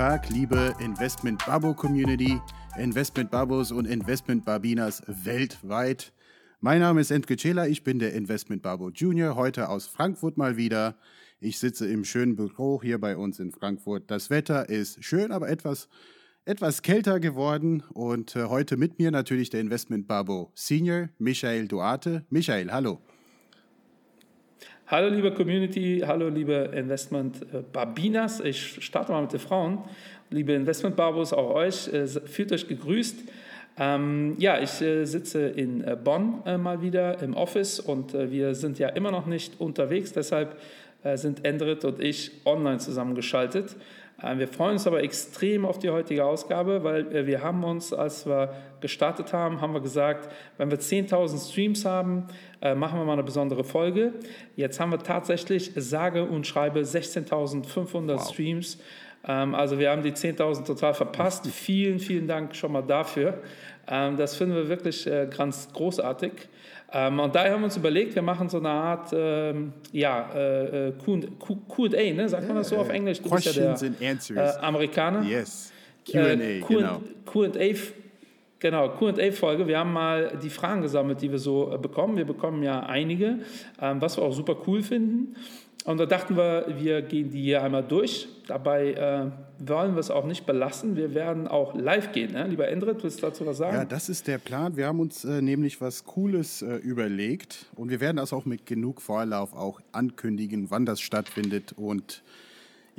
Tag, liebe Investment Babo Community, Investment Babos und Investment Babinas weltweit. Mein Name ist Entke Cela, ich bin der Investment Babo Junior, heute aus Frankfurt mal wieder. Ich sitze im schönen Büro hier bei uns in Frankfurt. Das Wetter ist schön, aber etwas, etwas kälter geworden. Und äh, heute mit mir natürlich der Investment Babo Senior, Michael Duarte. Michael, hallo. Hallo liebe Community, hallo liebe Investment äh, Babinas. Ich starte mal mit den Frauen. Liebe Investment Babos, auch euch, äh, fühlt euch gegrüßt. Ähm, ja, ich äh, sitze in äh, Bonn äh, mal wieder im Office und wir sind ja immer noch nicht unterwegs, deshalb sind Endrit und ich online zusammengeschaltet. Äh, wir freuen uns aber extrem auf die heutige Ausgabe, weil äh, wir haben uns, als wir gestartet haben, haben wir gesagt, wenn wir 10.000 Streams haben, äh, machen wir mal eine besondere Folge. Jetzt haben wir tatsächlich sage und schreibe 16.500 wow. Streams. Ähm, also wir haben die 10.000 total verpasst. Vielen, vielen Dank schon mal dafür. Ähm, das finden wir wirklich ganz großartig. Ähm, und daher haben wir uns überlegt, wir machen so eine Art ähm, ja, äh, äh Q&A, ne? sagt man das so auf Englisch? Du Questions ja der, and Answers. Äh, Amerikaner. Yes, Q&A, äh, genau. Q&A, genau, Q&A-Folge. Wir haben mal die Fragen gesammelt, die wir so äh, bekommen. Wir bekommen ja einige, ähm, was wir auch super cool finden. Und da dachten wir, wir gehen die hier einmal durch. Dabei äh, wollen wir es auch nicht belassen. Wir werden auch live gehen. Ne? Lieber Endrit, willst du dazu was sagen? Ja, das ist der Plan. Wir haben uns äh, nämlich was Cooles äh, überlegt. Und wir werden das auch mit genug Vorlauf auch ankündigen, wann das stattfindet. Und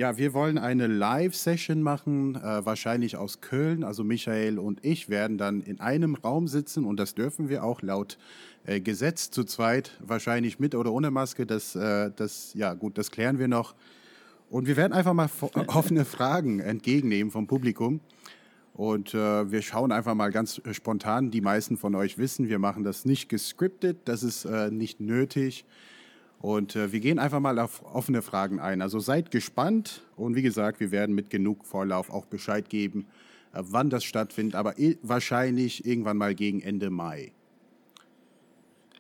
ja, wir wollen eine Live-Session machen, äh, wahrscheinlich aus Köln. Also Michael und ich werden dann in einem Raum sitzen und das dürfen wir auch laut äh, Gesetz zu zweit, wahrscheinlich mit oder ohne Maske. Das, äh, das, ja gut, das klären wir noch. Und wir werden einfach mal offene Fragen entgegennehmen vom Publikum. Und äh, wir schauen einfach mal ganz spontan. Die meisten von euch wissen, wir machen das nicht gescriptet, das ist äh, nicht nötig. Und äh, wir gehen einfach mal auf offene Fragen ein. Also seid gespannt und wie gesagt, wir werden mit genug Vorlauf auch Bescheid geben, äh, wann das stattfindet, aber wahrscheinlich irgendwann mal gegen Ende Mai.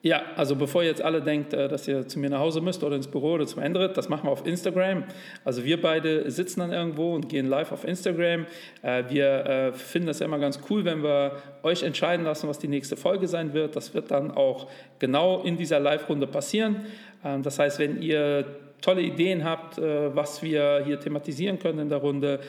Ja, also bevor ihr jetzt alle denkt, äh, dass ihr zu mir nach Hause müsst oder ins Büro oder zum Endrit, das machen wir auf Instagram. Also wir beide sitzen dann irgendwo und gehen live auf Instagram. Äh, wir äh, finden das ja immer ganz cool, wenn wir euch entscheiden lassen, was die nächste Folge sein wird. Das wird dann auch genau in dieser Live-Runde passieren. Ähm, das heißt, wenn ihr tolle Ideen habt, was wir hier thematisieren können in der Runde,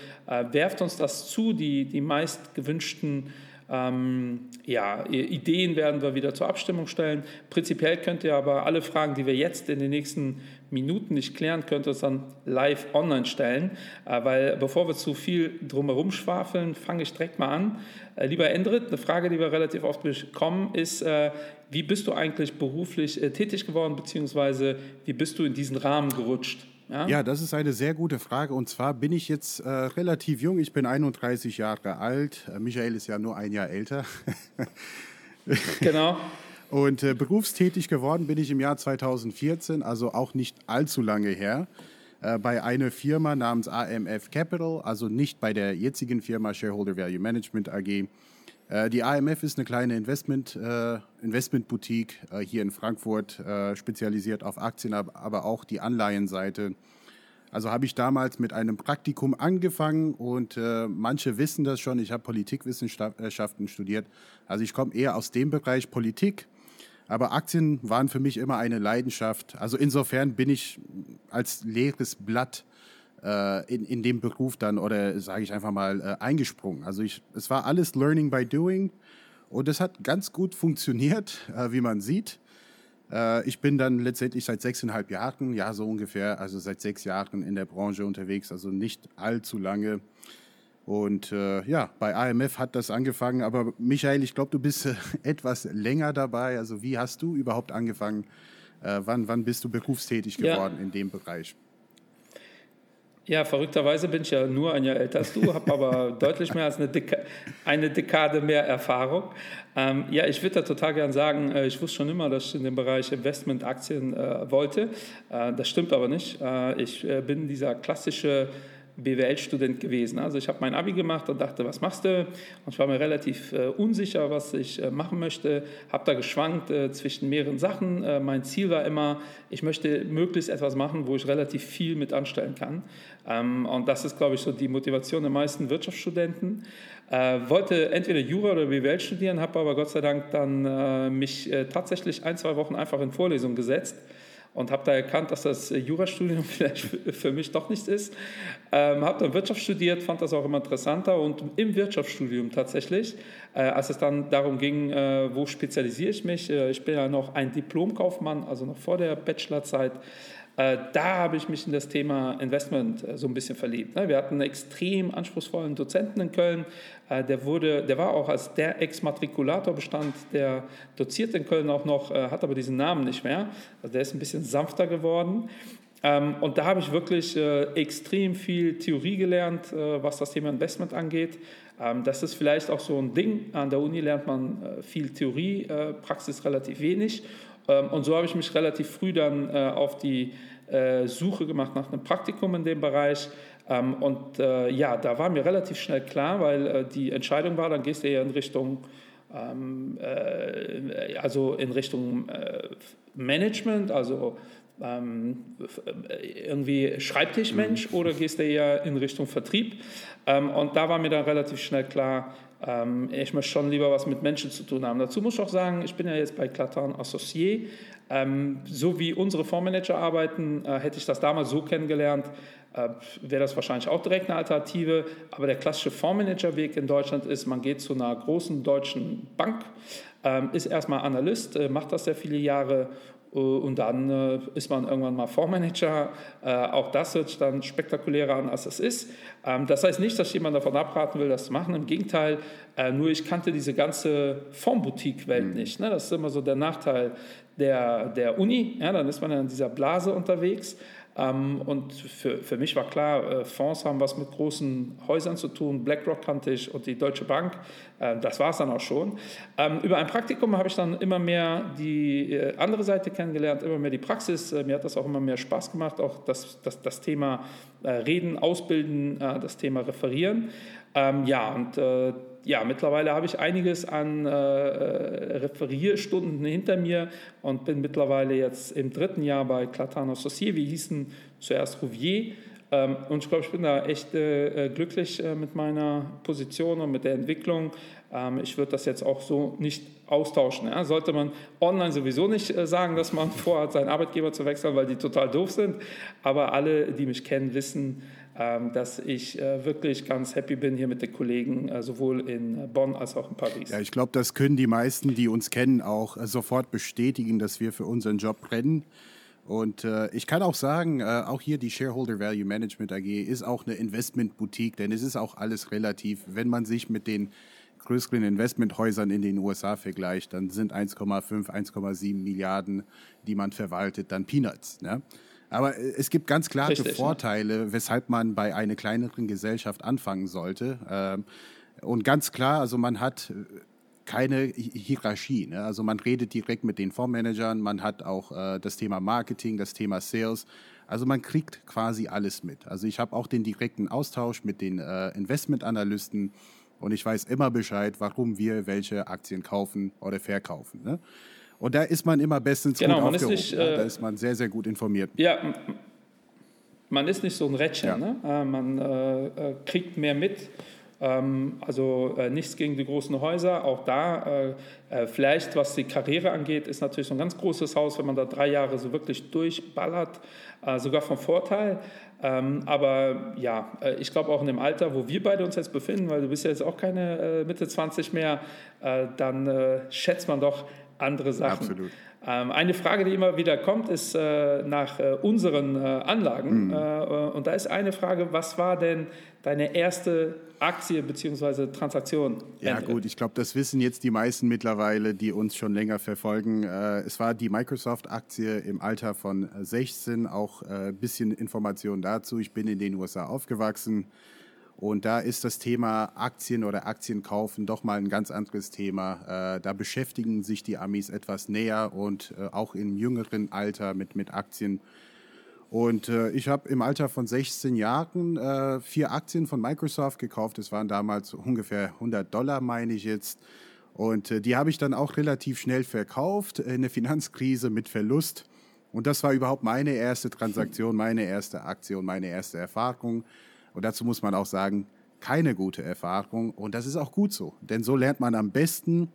werft uns das zu. Die, die meist gewünschten ähm, ja, Ideen werden wir wieder zur Abstimmung stellen. Prinzipiell könnt ihr aber alle Fragen, die wir jetzt in den nächsten Minuten nicht klären, könnt ihr uns dann live online stellen. Äh, weil bevor wir zu viel drumherum schwafeln, fange ich direkt mal an. Äh, lieber Endrit, eine Frage, die wir relativ oft bekommen, ist, äh, wie bist du eigentlich beruflich äh, tätig geworden, beziehungsweise wie bist du in diesen Rahmen gerutscht? Ja? ja, das ist eine sehr gute Frage. Und zwar bin ich jetzt äh, relativ jung. Ich bin 31 Jahre alt. Äh, Michael ist ja nur ein Jahr älter. genau. Und äh, berufstätig geworden bin ich im Jahr 2014, also auch nicht allzu lange her, äh, bei einer Firma namens AMF Capital, also nicht bei der jetzigen Firma Shareholder Value Management AG. Äh, die AMF ist eine kleine Investment, äh, Investmentboutique äh, hier in Frankfurt, äh, spezialisiert auf Aktien, aber auch die Anleihenseite. Also habe ich damals mit einem Praktikum angefangen und äh, manche wissen das schon. Ich habe Politikwissenschaften studiert. Also ich komme eher aus dem Bereich Politik. Aber Aktien waren für mich immer eine Leidenschaft. Also insofern bin ich als leeres Blatt in, in dem Beruf dann oder sage ich einfach mal äh, eingesprungen. Also ich, es war alles Learning by Doing und es hat ganz gut funktioniert, äh, wie man sieht. Äh, ich bin dann letztendlich seit sechseinhalb Jahren, ja so ungefähr, also seit sechs Jahren in der Branche unterwegs, also nicht allzu lange. Und äh, ja, bei AMF hat das angefangen. Aber Michael, ich glaube, du bist äh, etwas länger dabei. Also wie hast du überhaupt angefangen? Äh, wann, wann bist du berufstätig geworden ja. in dem Bereich? Ja, verrückterweise bin ich ja nur ein Jahr älter als du, habe aber deutlich mehr als eine, Deka eine Dekade mehr Erfahrung. Ähm, ja, ich würde da total gern sagen, äh, ich wusste schon immer, dass ich in dem Bereich Investmentaktien äh, wollte. Äh, das stimmt aber nicht. Äh, ich äh, bin dieser klassische BWL-Student gewesen. Also ich habe mein Abi gemacht und dachte, was machst du? Und ich war mir relativ äh, unsicher, was ich äh, machen möchte. Habe da geschwankt äh, zwischen mehreren Sachen. Äh, mein Ziel war immer, ich möchte möglichst etwas machen, wo ich relativ viel mit anstellen kann. Ähm, und das ist, glaube ich, so die Motivation der meisten Wirtschaftsstudenten. Äh, wollte entweder Jura oder BWL studieren, habe aber Gott sei Dank dann äh, mich tatsächlich ein, zwei Wochen einfach in Vorlesungen gesetzt und habe da erkannt, dass das Jurastudium vielleicht für mich doch nichts ist. Ähm, habe dann Wirtschaft studiert, fand das auch immer interessanter und im Wirtschaftsstudium tatsächlich, äh, als es dann darum ging, äh, wo spezialisiere ich mich, äh, ich bin ja noch ein Diplomkaufmann, also noch vor der Bachelorzeit, äh, da habe ich mich in das Thema Investment äh, so ein bisschen verliebt. Ne? Wir hatten einen extrem anspruchsvollen Dozenten in Köln. Äh, der, wurde, der war auch als der Ex-Matrikulator bestand, der doziert in Köln auch noch, hat aber diesen Namen nicht mehr. Also der ist ein bisschen sanfter geworden. Ähm, und da habe ich wirklich extrem viel Theorie gelernt, was das Thema Investment angeht. Ähm, das ist vielleicht auch so ein Ding. An der Uni lernt man viel Theorie, Praxis relativ wenig. Ähm, und so habe ich mich relativ früh dann äh, auf die äh, Suche gemacht nach einem Praktikum in dem Bereich. Ähm, und äh, ja, da war mir relativ schnell klar, weil die Entscheidung war, dann gehst du eher in Richtung ähm, also in Richtung Management, also irgendwie Schreibtischmensch mhm. oder gehst du eher in Richtung Vertrieb? und da war mir dann relativ schnell klar, ähm, ich möchte schon lieber was mit Menschen zu tun haben. Dazu muss ich auch sagen, ich bin ja jetzt bei Clatan Associé. Ähm, so wie unsere Fondsmanager arbeiten, äh, hätte ich das damals so kennengelernt, äh, wäre das wahrscheinlich auch direkt eine Alternative. Aber der klassische Fondsmanager-Weg in Deutschland ist, man geht zu einer großen deutschen Bank, ähm, ist erstmal Analyst, äh, macht das sehr viele Jahre äh, und dann äh, ist man irgendwann mal Fondsmanager. Äh, auch das hört sich dann spektakulärer an, als es ist. Ähm, das heißt nicht, dass ich jemand davon abraten will, das zu machen. Im Gegenteil, nur ich kannte diese ganze Fondsboutique-Welt mhm. nicht. Ne? Das ist immer so der Nachteil der, der Uni. Ja, dann ist man in dieser Blase unterwegs. Ähm, und für, für mich war klar, äh, Fonds haben was mit großen Häusern zu tun. BlackRock kannte ich und die Deutsche Bank. Äh, das war es dann auch schon. Ähm, über ein Praktikum habe ich dann immer mehr die äh, andere Seite kennengelernt, immer mehr die Praxis. Mir hat das auch immer mehr Spaß gemacht, auch das, das, das Thema Reden, Ausbilden, das Thema Referieren. Ähm, ja, und ja, mittlerweile habe ich einiges an äh, Referierstunden hinter mir und bin mittlerweile jetzt im dritten Jahr bei Clatano Saucier. Wir hießen zuerst Rouvier. Ähm, und ich glaube, ich bin da echt äh, glücklich äh, mit meiner Position und mit der Entwicklung. Ähm, ich würde das jetzt auch so nicht austauschen. Ja? Sollte man online sowieso nicht äh, sagen, dass man vorhat, seinen Arbeitgeber zu wechseln, weil die total doof sind. Aber alle, die mich kennen, wissen, dass ich äh, wirklich ganz happy bin hier mit den Kollegen, äh, sowohl in Bonn als auch in Paris. Ja, ich glaube, das können die meisten, die uns kennen, auch äh, sofort bestätigen, dass wir für unseren Job brennen. Und äh, ich kann auch sagen, äh, auch hier die Shareholder Value Management AG ist auch eine Investment-Boutique, denn es ist auch alles relativ. Wenn man sich mit den größeren Investmenthäusern in den USA vergleicht, dann sind 1,5, 1,7 Milliarden, die man verwaltet, dann Peanuts. Ne? Aber äh, es gibt ganz klare Richtig, Vorteile, ne? weshalb man bei einer kleineren Gesellschaft anfangen sollte. Ähm, und ganz klar, also man hat äh, keine Hierarchie. Ne? Also man redet direkt mit den Fondsmanagern, man hat auch äh, das Thema Marketing, das Thema Sales. Also man kriegt quasi alles mit. Also ich habe auch den direkten Austausch mit den äh, Investmentanalysten und ich weiß immer Bescheid, warum wir welche Aktien kaufen oder verkaufen. Ne? Und da ist man immer bestens genau, gut aufgehoben. Nicht, äh, da ist man sehr, sehr gut informiert. Ja, man ist nicht so ein Rädchen. Ja. Ne? Äh, man äh, äh, kriegt mehr mit. Ähm, also äh, nichts gegen die großen Häuser. Auch da, äh, vielleicht was die Karriere angeht, ist natürlich so ein ganz großes Haus, wenn man da drei Jahre so wirklich durchballert, sogar vom Vorteil. Ähm, aber ja, ich glaube auch in dem Alter, wo wir beide uns jetzt befinden, weil du bist ja jetzt auch keine Mitte 20 mehr, dann schätzt man doch andere Sachen. Absolut. Ähm, eine Frage, die immer wieder kommt, ist äh, nach äh, unseren äh, Anlagen. Mhm. Äh, und da ist eine Frage, was war denn deine erste Aktie bzw. Transaktion? Ja gut, ich glaube, das wissen jetzt die meisten mittlerweile, die uns schon länger verfolgen. Äh, es war die Microsoft-Aktie im Alter von 16, auch ein äh, bisschen Information dazu. Ich bin in den USA aufgewachsen. Und da ist das Thema Aktien oder Aktien kaufen doch mal ein ganz anderes Thema. Äh, da beschäftigen sich die Amis etwas näher und äh, auch im jüngeren Alter mit, mit Aktien. Und äh, ich habe im Alter von 16 Jahren äh, vier Aktien von Microsoft gekauft. Das waren damals ungefähr 100 Dollar, meine ich jetzt. Und äh, die habe ich dann auch relativ schnell verkauft, in der Finanzkrise mit Verlust. Und das war überhaupt meine erste Transaktion, meine erste Aktion, meine erste Erfahrung. Und dazu muss man auch sagen, keine gute Erfahrung. Und das ist auch gut so, denn so lernt man am besten.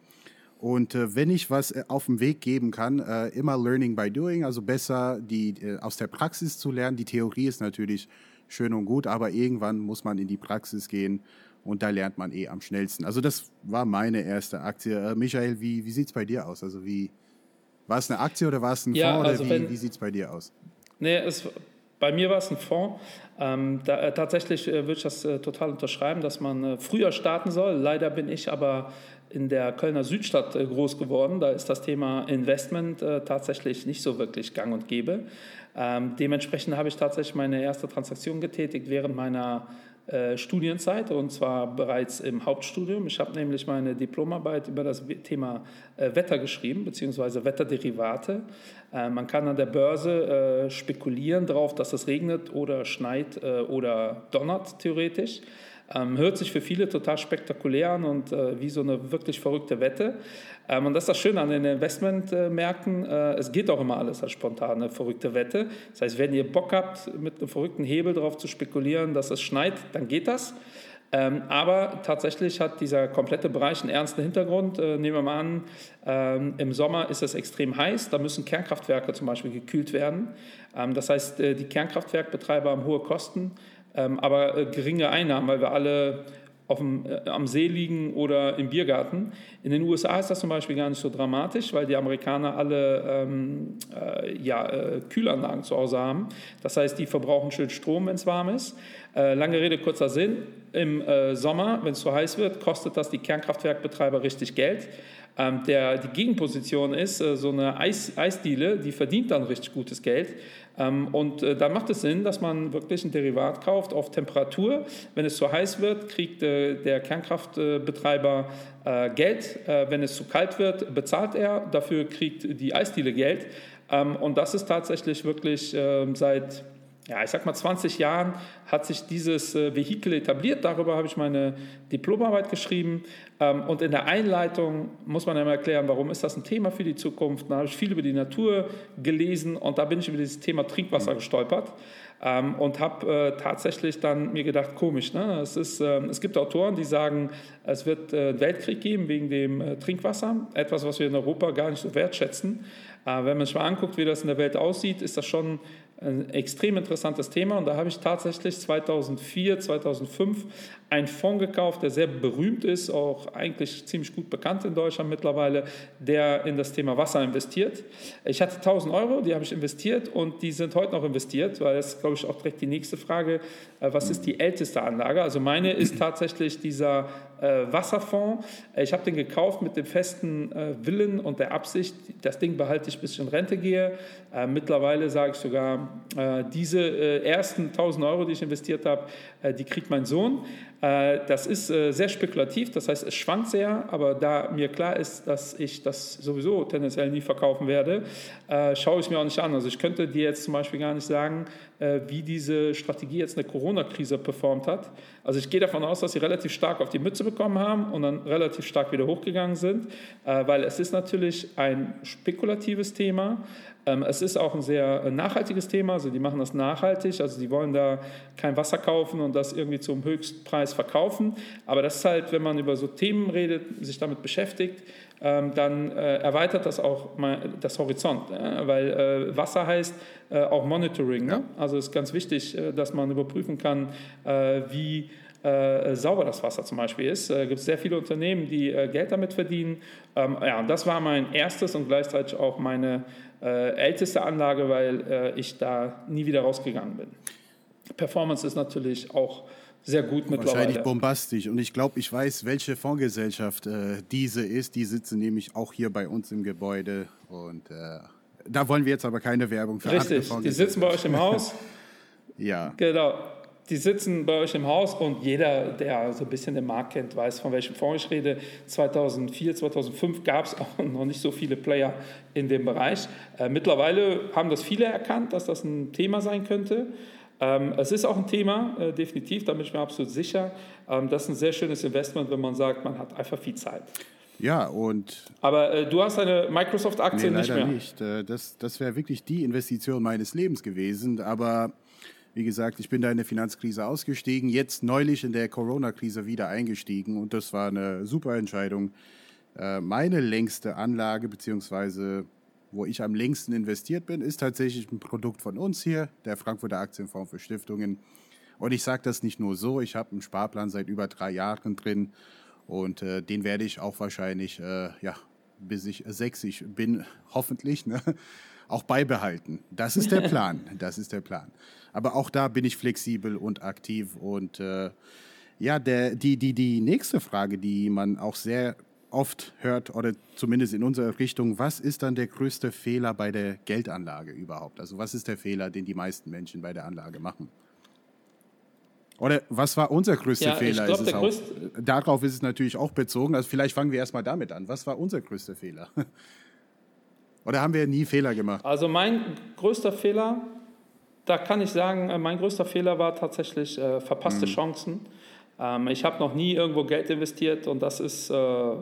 Und äh, wenn ich was äh, auf dem Weg geben kann, äh, immer Learning by Doing, also besser die, äh, aus der Praxis zu lernen. Die Theorie ist natürlich schön und gut, aber irgendwann muss man in die Praxis gehen und da lernt man eh am schnellsten. Also das war meine erste Aktie. Äh, Michael, wie, wie sieht es bei dir aus? Also wie, war es eine Aktie oder war es ein ja, Fonds also oder wie, wie sieht es bei dir aus? Nee, es, bei mir war es ein Fonds. Ähm, da, äh, tatsächlich äh, würde ich das äh, total unterschreiben, dass man äh, früher starten soll. Leider bin ich aber in der Kölner Südstadt äh, groß geworden. Da ist das Thema Investment äh, tatsächlich nicht so wirklich gang und gäbe. Ähm, dementsprechend habe ich tatsächlich meine erste Transaktion getätigt während meiner äh, Studienzeit und zwar bereits im Hauptstudium. Ich habe nämlich meine Diplomarbeit über das Thema äh, Wetter geschrieben, beziehungsweise Wetterderivate. Äh, man kann an der Börse spekulieren darauf, dass es regnet oder schneit oder donnert, theoretisch. Ähm, hört sich für viele total spektakulär an und äh, wie so eine wirklich verrückte Wette. Ähm, und das ist das Schöne an den Investmentmärkten. Äh, es geht auch immer alles als spontane, verrückte Wette. Das heißt, wenn ihr Bock habt, mit einem verrückten Hebel darauf zu spekulieren, dass es schneit, dann geht das. Ähm, aber tatsächlich hat dieser komplette Bereich einen ernsten Hintergrund. Äh, nehmen wir mal an, ähm, im Sommer ist es extrem heiß, da müssen Kernkraftwerke zum Beispiel gekühlt werden. Ähm, das heißt, äh, die Kernkraftwerkbetreiber haben hohe Kosten ähm, aber äh, geringe Einnahmen, weil wir alle dem, äh, am See liegen oder im Biergarten. In den USA ist das zum Beispiel gar nicht so dramatisch, weil die Amerikaner alle ähm, äh, ja, äh, Kühlanlagen zu Hause haben. Das heißt, die verbrauchen schön Strom, wenn es warm ist. Äh, lange Rede, kurzer Sinn. Im äh, Sommer, wenn es zu heiß wird, kostet das die Kernkraftwerkbetreiber richtig Geld. Ähm, der, die Gegenposition ist, äh, so eine Eis, Eisdiele, die verdient dann richtig gutes Geld. Ähm, und äh, da macht es Sinn, dass man wirklich ein Derivat kauft auf Temperatur. Wenn es zu heiß wird, kriegt äh, der Kernkraftbetreiber äh, Geld. Äh, wenn es zu kalt wird, bezahlt er. Dafür kriegt die Eisdiele Geld. Ähm, und das ist tatsächlich wirklich ähm, seit ja, ich sag mal 20 Jahren hat sich dieses äh, Vehikel etabliert. Darüber habe ich meine Diplomarbeit geschrieben. Ähm, und in der Einleitung muss man einmal erklären, warum ist das ein Thema für die Zukunft. Da habe ich viel über die Natur gelesen und da bin ich über dieses Thema Trinkwasser mhm. gestolpert. Ähm, und habe äh, tatsächlich dann mir gedacht, komisch, ne? es, ist, äh, es gibt Autoren, die sagen, es wird äh, einen Weltkrieg geben wegen dem äh, Trinkwasser, etwas, was wir in Europa gar nicht so wertschätzen. Äh, wenn man sich mal anguckt, wie das in der Welt aussieht, ist das schon ein extrem interessantes Thema und da habe ich tatsächlich 2004, 2005 einen Fonds gekauft, der sehr berühmt ist, auch eigentlich ziemlich gut bekannt in Deutschland mittlerweile, der in das Thema Wasser investiert. Ich hatte 1000 Euro, die habe ich investiert und die sind heute noch investiert, weil das ist, glaube ich, auch direkt die nächste Frage, äh, was ist die älteste Anlage? Also meine ist tatsächlich dieser äh, Wasserfonds. Ich habe den gekauft mit dem festen äh, Willen und der Absicht, das Ding behalte ich bis ich in Rente gehe. Äh, mittlerweile sage ich sogar, äh, diese äh, ersten 1000 Euro, die ich investiert habe, äh, die kriegt mein Sohn. das ist sehr spekulativ, das heißt, es schwankt sehr, aber da mir klar ist, dass ich das sowieso tendenziell nie verkaufen werde, schaue ich mir auch nicht an. Also ich könnte dir jetzt zum Beispiel gar nicht sagen, wie diese Strategie jetzt eine Corona-Krise performt hat. Also ich gehe davon aus, dass sie relativ stark auf die Mütze bekommen haben und dann relativ stark wieder hochgegangen sind, weil es ist natürlich ein spekulatives Thema. Ähm, es ist auch ein sehr äh, nachhaltiges Thema, also die machen das nachhaltig, also die wollen da kein Wasser kaufen und das irgendwie zum Höchstpreis verkaufen. Aber das ist halt, wenn man über so Themen redet, sich damit beschäftigt, dann äh, erweitert das auch mal das Horizont, weil äh, Wasser heißt auch Monitoring. Ne? Also ist ganz wichtig, dass man überprüfen kann, wie sauber das Wasser zum Beispiel ist. Es gibt sehr viele Unternehmen, die Geld damit verdienen. Ähm, ja, und das war mein erstes und gleichzeitig auch meine äh, älteste Anlage, weil äh, ich da nie wieder rausgegangen bin. Performance ist natürlich auch sehr gut mittlerweile. Wahrscheinlich bombastisch. Und ich glaube, ich weiß, welche Fondsgesellschaft äh, diese ist. Die sitzen nämlich auch hier bei uns im Gebäude. Und äh, da wollen wir jetzt aber keine Werbung für Richtig, die sitzen bei euch im Haus. ja. Genau. die sitzen bei euch im Haus und jeder, der so ein bisschen den Markt kennt, weiß, von welchem Fonds ich rede. 2004, 2005 gab es auch noch nicht so viele Player in dem Bereich. Äh, mittlerweile haben das viele erkannt, dass das ein Thema sein könnte. Ähm, es ist auch ein Thema, äh, definitiv, da bin ich mir absolut sicher. Ähm, das ist ein sehr schönes Investment, wenn man sagt, man hat einfach viel Zeit. Ja, und. Aber äh, du hast eine Microsoft-Aktie nee, nicht mehr. nicht. Äh, das, das wäre wirklich die Investition meines Lebens gewesen. Aber wie gesagt, ich bin da in der Finanzkrise ausgestiegen, jetzt neulich in der Corona-Krise wieder eingestiegen und das war eine super Entscheidung. Äh, meine längste Anlage, beziehungsweise wo ich am längsten investiert bin, ist tatsächlich ein Produkt von uns hier, der Frankfurter Aktienfonds für Stiftungen. Und ich sage das nicht nur so, ich habe einen Sparplan seit über drei Jahren drin und äh, den werde ich auch wahrscheinlich, äh, ja, bis ich 60 bin, hoffentlich, ne, auch beibehalten. Das ist der Plan. Das ist der Plan. Aber auch da bin ich flexibel und aktiv. Und äh, ja, der, die, die, die nächste Frage, die man auch sehr oft hört, oder zumindest in unserer Richtung, was ist dann der größte Fehler bei der Geldanlage überhaupt? Also was ist der Fehler, den die meisten Menschen bei der Anlage machen? Oder was war unser größter ja, Fehler? Glaub, ist auch, darauf ist es natürlich auch bezogen. Also vielleicht fangen wir erstmal damit an. Was war unser größter Fehler? Oder haben wir nie Fehler gemacht? Also mein größter Fehler da kann ich sagen, äh, mein größter Fehler war tatsächlich äh, verpasste mhm. Chancen. Ähm, ich habe noch nie irgendwo Geld investiert und das ist äh, äh,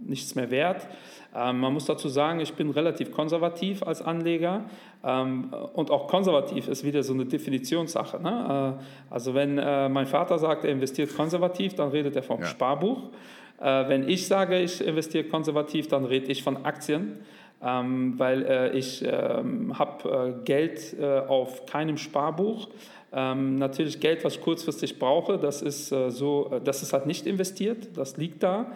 nichts mehr wert. Ähm, man muss dazu sagen, ich bin relativ konservativ als Anleger ähm, und auch konservativ ist wieder so eine Definitionssache. Ne? Äh, also wenn äh, mein Vater sagt, er investiert konservativ, dann redet er vom ja. Sparbuch. wenn ich sage, ich investiere konservativ, dann rede ich von Aktien ähm, weil äh, ich ähm, habe äh, Geld äh, auf keinem Sparbuch. Ähm, natürlich Geld, was ich kurzfristig brauche, das ist äh, so, äh, das ist halt nicht investiert, das liegt da.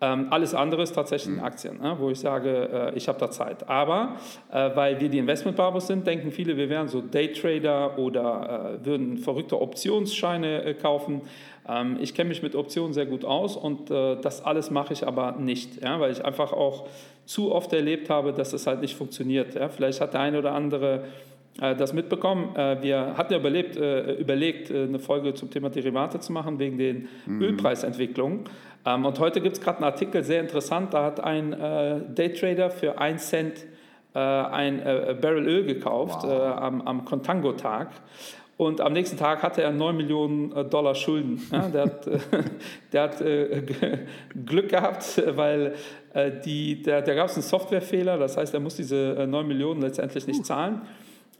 Ähm, alles andere ist tatsächlich in mhm. Aktien, ne, wo ich sage, äh, ich habe da Zeit. Aber äh, weil wir die Investmentbarbos sind, denken viele, wir wären so Daytrader oder äh, würden verrückte Optionsscheine äh, kaufen. Ähm, ich kenne mich mit Optionen sehr gut aus und äh, das alles mache ich aber nicht, ja, weil ich einfach auch zu oft erlebt habe, dass es halt nicht funktioniert. Ja. Vielleicht hat der eine oder andere äh, das mitbekommen. Äh, wir hatten ja überlebt, äh, überlegt, eine Folge zum Thema Derivate zu machen, wegen den mhm. Ölpreisentwicklungen. Ähm, und heute gibt es gerade einen Artikel, sehr interessant, da hat ein Daytrader für 1 Cent ein Barrel Öl gekauft wow. am, am Contango-Tag. Und am nächsten Tag hatte er 9 Millionen Dollar Schulden. Ja, der hat, der hat Glück gehabt, weil die, da gab es einen Softwarefehler. Das heißt, er muss diese 9 Millionen letztendlich nicht zahlen.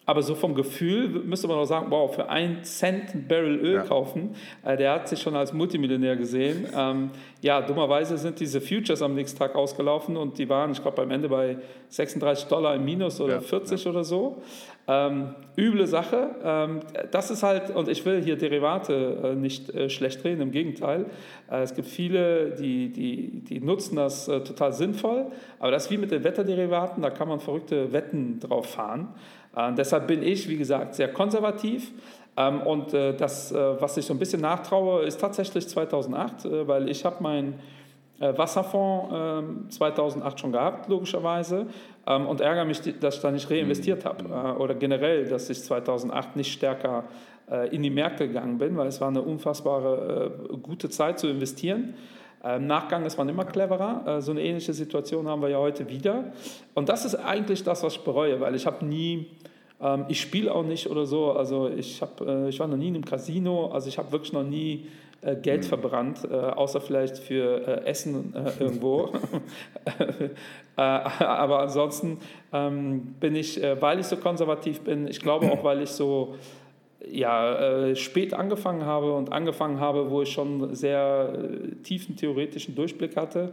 Aber so vom Gefühl müsste man auch sagen, wow, für einen Cent ein Barrel Öl ja. kaufen, äh, der hat sich schon als Multimillionär gesehen. Ähm, ja, dummerweise sind diese Futures am nächsten Tag ausgelaufen und die waren, ich glaube, am Ende bei 36 Dollar im Minus oder ja, 40 ja. oder so. Ähm, üble Sache. Ähm, das ist halt, und ich will hier Derivate äh, nicht äh, schlecht reden, im Gegenteil. Äh, es gibt viele, die, die, die nutzen das äh, total sinnvoll, aber das ist wie mit den Wetterderivaten, da kann man verrückte Wetten drauf fahren. Äh, deshalb bin ich, wie gesagt, sehr konservativ. Ähm, und äh, das, äh, was ich so ein bisschen nachtraue, ist tatsächlich 2008, äh, weil ich habe meinen Wasserfonds 2008 ähm, schon gehabt, logischerweise, ähm, und ärgere mich, dass ich da nicht reinvestiert habe. Mhm. Oder generell, dass ich 2008 nicht stärker in die Märkte gegangen bin, weil es war eine unfassbare gute Zeit zu investieren. Im Nachgang ist man immer cleverer. So eine ähnliche Situation haben wir ja heute wieder. Und das ist eigentlich das, was ich bereue, weil ich habe nie, ähm, ich spiele auch nicht oder so. Also ich, hab, äh, ich war noch nie in einem Casino. Also ich habe wirklich noch nie äh, Geld mhm. verbrannt, äh, außer vielleicht für äh, Essen äh, irgendwo. Äh, aber ansonsten ähm, bin ich, weil ich so konservativ bin, ich glaube auch, weil ich so ja, äh, spät angefangen habe und angefangen habe, wo ich schon sehr äh, tiefen theoretischen Durchblick hatte,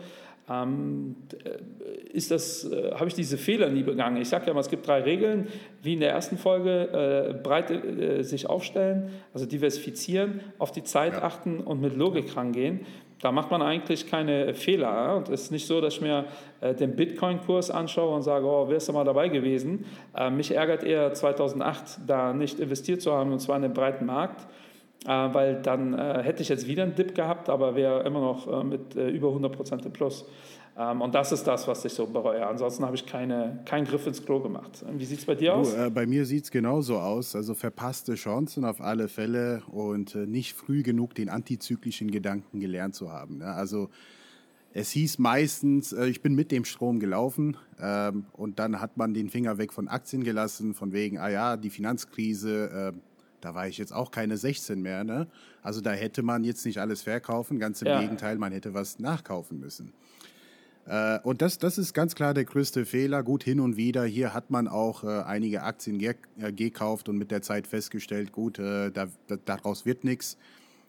ähm, äh, ist das, äh, habe ich diese Fehler nie begangen. Ich sage ja mal, es gibt drei Regeln, wie in der ersten Folge, äh, breit äh, sich aufstellen, also diversifizieren, auf die Zeit ja. achten und mit Logik rangehen. Da macht man eigentlich keine Fehler. Und es ist nicht so, dass ich mir äh, den Bitcoin-Kurs anschaue und sage, oh, wärst du mal dabei gewesen. Äh, mich ärgert eher 2008, da nicht investiert zu haben, und zwar in den breiten Markt. Äh, weil dann hätte ich jetzt wieder einen Dip gehabt, aber wäre immer noch mit über 100% im Plus. Ähm, und das ist das, was ich so bereue. Ansonsten habe ich keine, keinen Griff ins Klo gemacht. Wie sieht es bei dir aus? Du, äh, bei mir sieht es genauso aus. Also verpasste Chancen auf alle Fälle und äh, nicht früh genug den antizyklischen Gedanken gelernt zu haben. Ne? Also es hieß meistens, äh, ich bin mit dem Strom gelaufen ähm, und dann hat man den Finger weg von Aktien gelassen, von wegen, ah ja, die Finanzkrise, äh, da war ich jetzt auch keine 16 mehr. Ne? Also da hätte man jetzt nicht alles verkaufen, ganz im ja. Gegenteil, man hätte was nachkaufen müssen. Äh, und das, das ist ganz klar der größte Fehler. Gut, hin und wieder. Hier hat man auch äh, einige Aktien äh, gekauft und mit der Zeit festgestellt, gut, da, da, daraus wird nichts.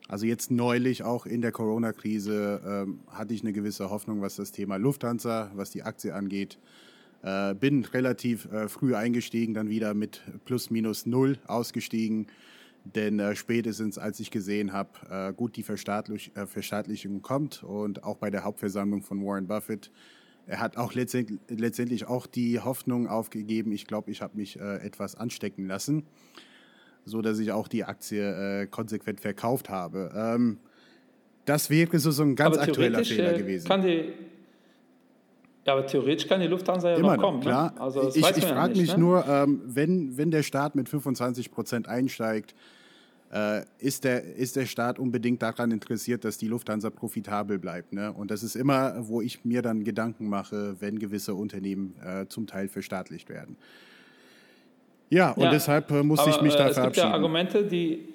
Also jetzt neulich auch in der Corona-Krise ähm, hatte ich eine gewisse Hoffnung, was das Thema Lufthansa, was die Aktie angeht. Bin relativ früh eingestiegen, dann wieder mit plus minus null ausgestiegen. Denn äh, spätestens, als ich gesehen habe, äh, gut, die Verstaatlich äh, Verstaatlichung kommt und auch bei der Hauptversammlung von Warren Buffett, er hat auch letztendlich, letztendlich auch die Hoffnung aufgegeben, ich glaube, ich habe mich äh, etwas anstecken lassen, so dass ich auch die Aktie äh, konsequent verkauft habe. Ähm, das wäre so, so ein ganz aktueller Fehler äh, gewesen. Kann die, ja, aber theoretisch kann die Lufthansa ja Immer noch kommen. Ne? Klar. Ne? Also ich ich frage ja mich ne? nur, ähm, wenn, wenn der Staat mit 25 Prozent einsteigt, ist, der, ist der Staat unbedingt daran interessiert, dass die Lufthansa profitabel bleibt. Ne? Und das ist immer, wo ich mir dann Gedanken mache, wenn gewisse Unternehmen äh, zum Teil verstaatlicht werden. Ja, und ja, deshalb äh, muss ich mich da äh, es verabschieden. Gibt ja Argumente, die,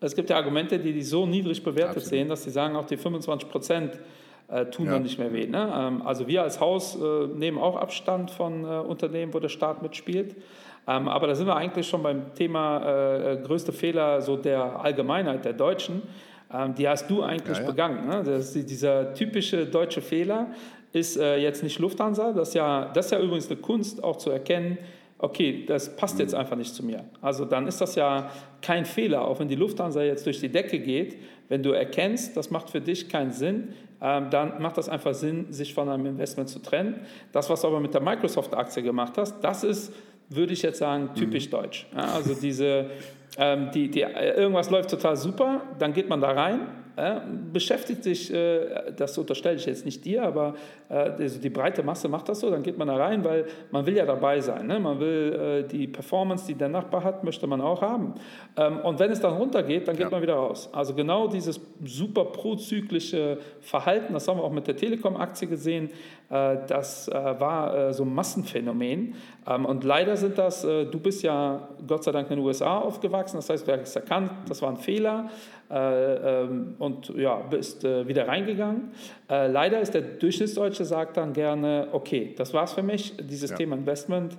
es gibt ja Argumente, die die so niedrig bewertet Absolut. sehen, dass sie sagen, auch die 25 Prozent äh, tun ja. dann nicht mehr weh. Ne? Ähm, also wir als Haus äh, nehmen auch Abstand von äh, Unternehmen, wo der Staat mitspielt. Ähm, aber da sind wir eigentlich schon beim Thema äh, größte Fehler so der Allgemeinheit der Deutschen. Ähm, die hast du eigentlich ja, ja. begangen. Ne? Das ist dieser typische deutsche Fehler ist äh, jetzt nicht Lufthansa. Das ist, ja, das ist ja übrigens eine Kunst, auch zu erkennen, okay, das passt jetzt mhm. einfach nicht zu mir. Also dann ist das ja kein Fehler, auch wenn die Lufthansa jetzt durch die Decke geht. Wenn du erkennst, das macht für dich keinen Sinn, ähm, dann macht das einfach Sinn, sich von einem Investment zu trennen. Das, was du aber mit der Microsoft-Aktie gemacht hast, das ist, würde ich jetzt sagen, typisch mhm. deutsch. Ja, also diese, ähm, die, die, irgendwas läuft total super, dann geht man da rein, äh, beschäftigt sich, äh, das unterstelle ich jetzt nicht dir, aber äh, also die breite Masse macht das so, dann geht man da rein, weil man will ja dabei sein. Ne? Man will äh, die Performance, die der Nachbar hat, möchte man auch haben. Ähm, und wenn es dann runtergeht, dann geht ja. man wieder raus. Also genau dieses super prozyklische Verhalten, das haben wir auch mit der Telekom-Aktie gesehen, äh, das äh, war so ein Massenphänomen. Ähm, und leider sind das, du bist ja Gott sei Dank in den USA aufgewachsen, das heißt, du hast erkannt, das war ein Fehler. Äh, ähm, und ja, bist äh, wieder reingegangen. Äh, leider ist der Durchschnittsdeutsche sagt dann gerne, okay, das war's für mich, dieses ja. Thema Investment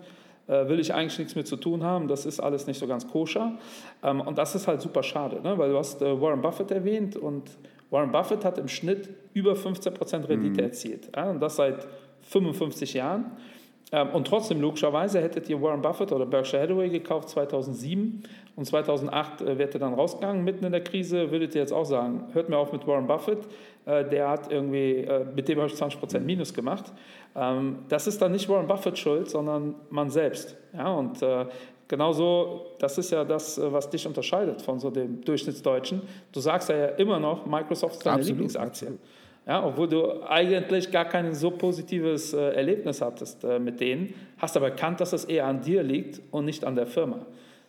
will ich eigentlich nichts mehr zu tun haben, das ist alles nicht so ganz koscher. Ähm, und das ist halt super schade, ne? weil du hast Warren Buffett erwähnt und Warren Buffett hat im Schnitt über 15% Rendite mhm. erzielt. Und das seit 55 Jahren. Ähm, und trotzdem, logischerweise, hättet ihr Warren Buffett oder Berkshire Hathaway gekauft 2007 und 2008 äh, wärt ihr dann rausgegangen, mitten in der Krise, würdet ihr jetzt auch sagen, hört mir auf mit Warren Buffett, äh, der hat irgendwie, äh, mit dem habe ich 20% Minus gemacht. Ähm, das ist dann nicht Warren Buffett schuld, sondern man selbst. Ja, und genauso, das ist ja das, was dich unterscheidet von so dem Durchschnittsdeutschen. Du sagst ja immer noch, Microsoft ist deine absolut, Lieblingsaktie. Ja, obwohl du eigentlich gar kein so positives äh, Erlebnis hattest äh, mit denen, hast aber erkannt, dass es eher an dir liegt und nicht an der Firma.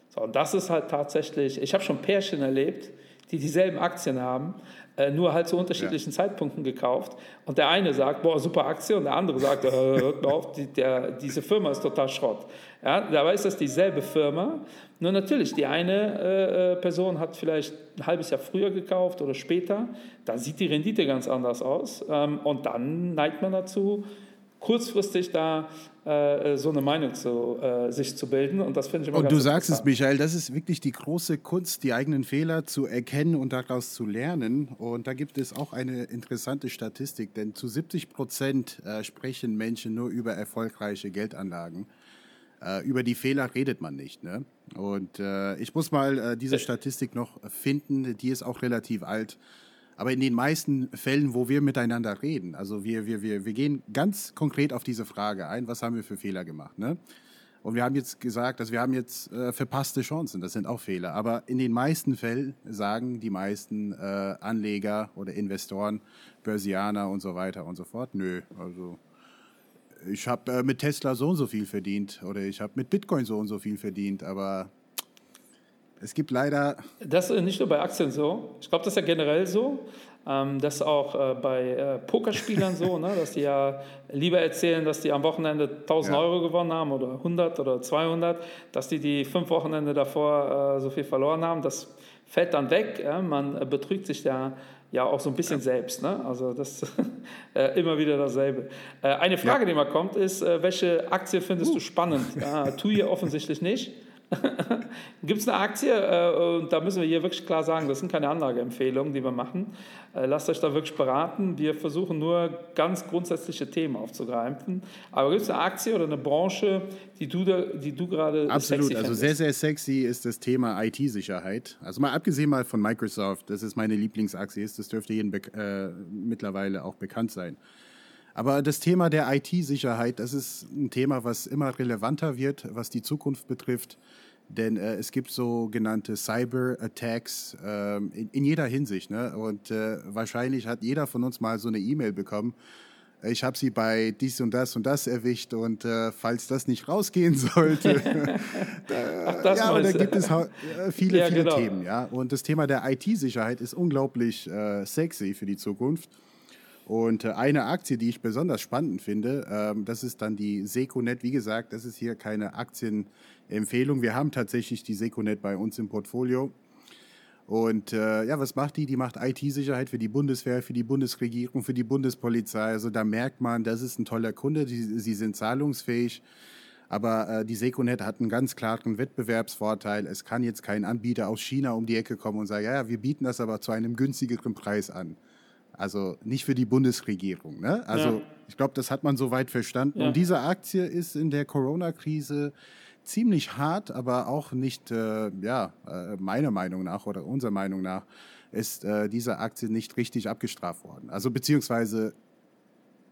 So, und das ist halt tatsächlich, ich habe schon Pärchen erlebt, die dieselben Aktien haben, äh, nur halt zu unterschiedlichen ja. Zeitpunkten gekauft. Und der eine sagt, boah, super Aktie, und der andere sagt, äh, hört mal auf, die, der, diese Firma ist total Schrott. Ja, dabei ist das dieselbe Firma. Nur natürlich, die eine äh, äh, Person hat vielleicht ein halbes Jahr früher gekauft oder später. Da sieht die Rendite ganz anders aus. Ähm, und dann neigt man dazu, kurzfristig da äh, so eine Meinung zu, äh, sich zu bilden. Und das finde ich immer Und du sagst es, Michael, das ist wirklich die große Kunst, die eigenen Fehler zu erkennen und daraus zu lernen. Und da gibt es auch eine interessante Statistik, denn zu 70 Prozent äh, sprechen Menschen nur über erfolgreiche Geldanlagen. Äh, über die Fehler redet man nicht. Ne? Und äh, ich muss mal äh, diese Statistik noch finden, die ist auch relativ alt. Aber in den meisten Fällen, wo wir miteinander reden, also wir, wir, wir, wir gehen ganz konkret auf diese Frage ein, was haben wir für Fehler gemacht. Ne? Und wir haben jetzt gesagt, dass wir haben jetzt äh, verpasste Chancen, das sind auch Fehler. Aber in den meisten Fällen sagen die meisten äh, Anleger oder Investoren, Börsianer und so weiter und so fort, nö, also ich habe äh, mit Tesla so und so viel verdient oder ich habe mit Bitcoin so und so viel verdient, aber es gibt leider. Das ist nicht nur bei Aktien so. Ich glaube, das ist ja generell so. Ähm, das ist auch äh, bei äh, Pokerspielern so, ne? dass die ja lieber erzählen, dass die am Wochenende 1000 ja. Euro gewonnen haben oder 100 oder 200, dass die die fünf Wochenende davor äh, so viel verloren haben. Das fällt dann weg. Ja? Man betrügt sich da ja auch so ein bisschen ja. selbst. Ne? Also das ist äh, immer wieder dasselbe. Äh, eine Frage, ja. die immer kommt, ist, welche Aktie findest uh. du spannend? Ja, tu offensichtlich nicht. Gibt es eine Aktie, äh, und da müssen wir hier wirklich klar sagen, das sind keine Anlageempfehlungen, die wir machen. Äh, lasst euch da wirklich beraten. Wir versuchen nur ganz grundsätzliche Themen aufzugreifen. Aber gibt es eine Aktie oder eine Branche, die du, da, die du gerade Absolut, sexy also sehr, sehr sexy ist das Thema IT-Sicherheit. Also mal abgesehen mal von Microsoft, das ist meine Lieblingsaktie ist, das dürfte jedem äh, mittlerweile auch bekannt sein. Aber das Thema der IT-Sicherheit, das ist ein Thema, was immer relevanter wird, was die Zukunft betrifft. Denn äh, es gibt sogenannte Cyber-Attacks äh, in, in, jeder Hinsicht. Ne? Und äh, wahrscheinlich hat jeder von uns mal so eine E-Mail bekommen. Ich habe sie bei dies und das und das erwischt und äh, falls das nicht rausgehen sollte, da, Ach, ja, da gibt es äh, viele, ja, viele genau. Themen. Ja? Und das Thema der IT-Sicherheit ist unglaublich äh, sexy für die Zukunft. Und eine Aktie, die ich besonders spannend finde, ähm, das ist dann die Seconet. Wie gesagt, das ist hier keine Aktien- Empfehlung. Wir haben tatsächlich die Seconet bei uns im Portfolio. Und äh, ja, was macht die? Die macht IT-Sicherheit für die Bundeswehr, für die Bundesregierung, für die Bundespolizei. Also da merkt man, das ist ein toller Kunde, sie sind zahlungsfähig. Aber äh, die Seconet hat einen ganz klaren Wettbewerbsvorteil. Es kann jetzt kein Anbieter aus China um die Ecke kommen und sagen, ja wir bieten das aber zu einem günstigeren Preis an. Also nicht für die Bundesregierung. Ne? Also ja. ich glaube, das hat man soweit verstanden. Ja. Und diese Aktie ist in der Corona-Krise ziemlich hart, aber auch nicht, äh, ja, äh, meiner Meinung nach oder unserer Meinung nach, ist äh, diese Aktie nicht richtig abgestraft worden. Also beziehungsweise,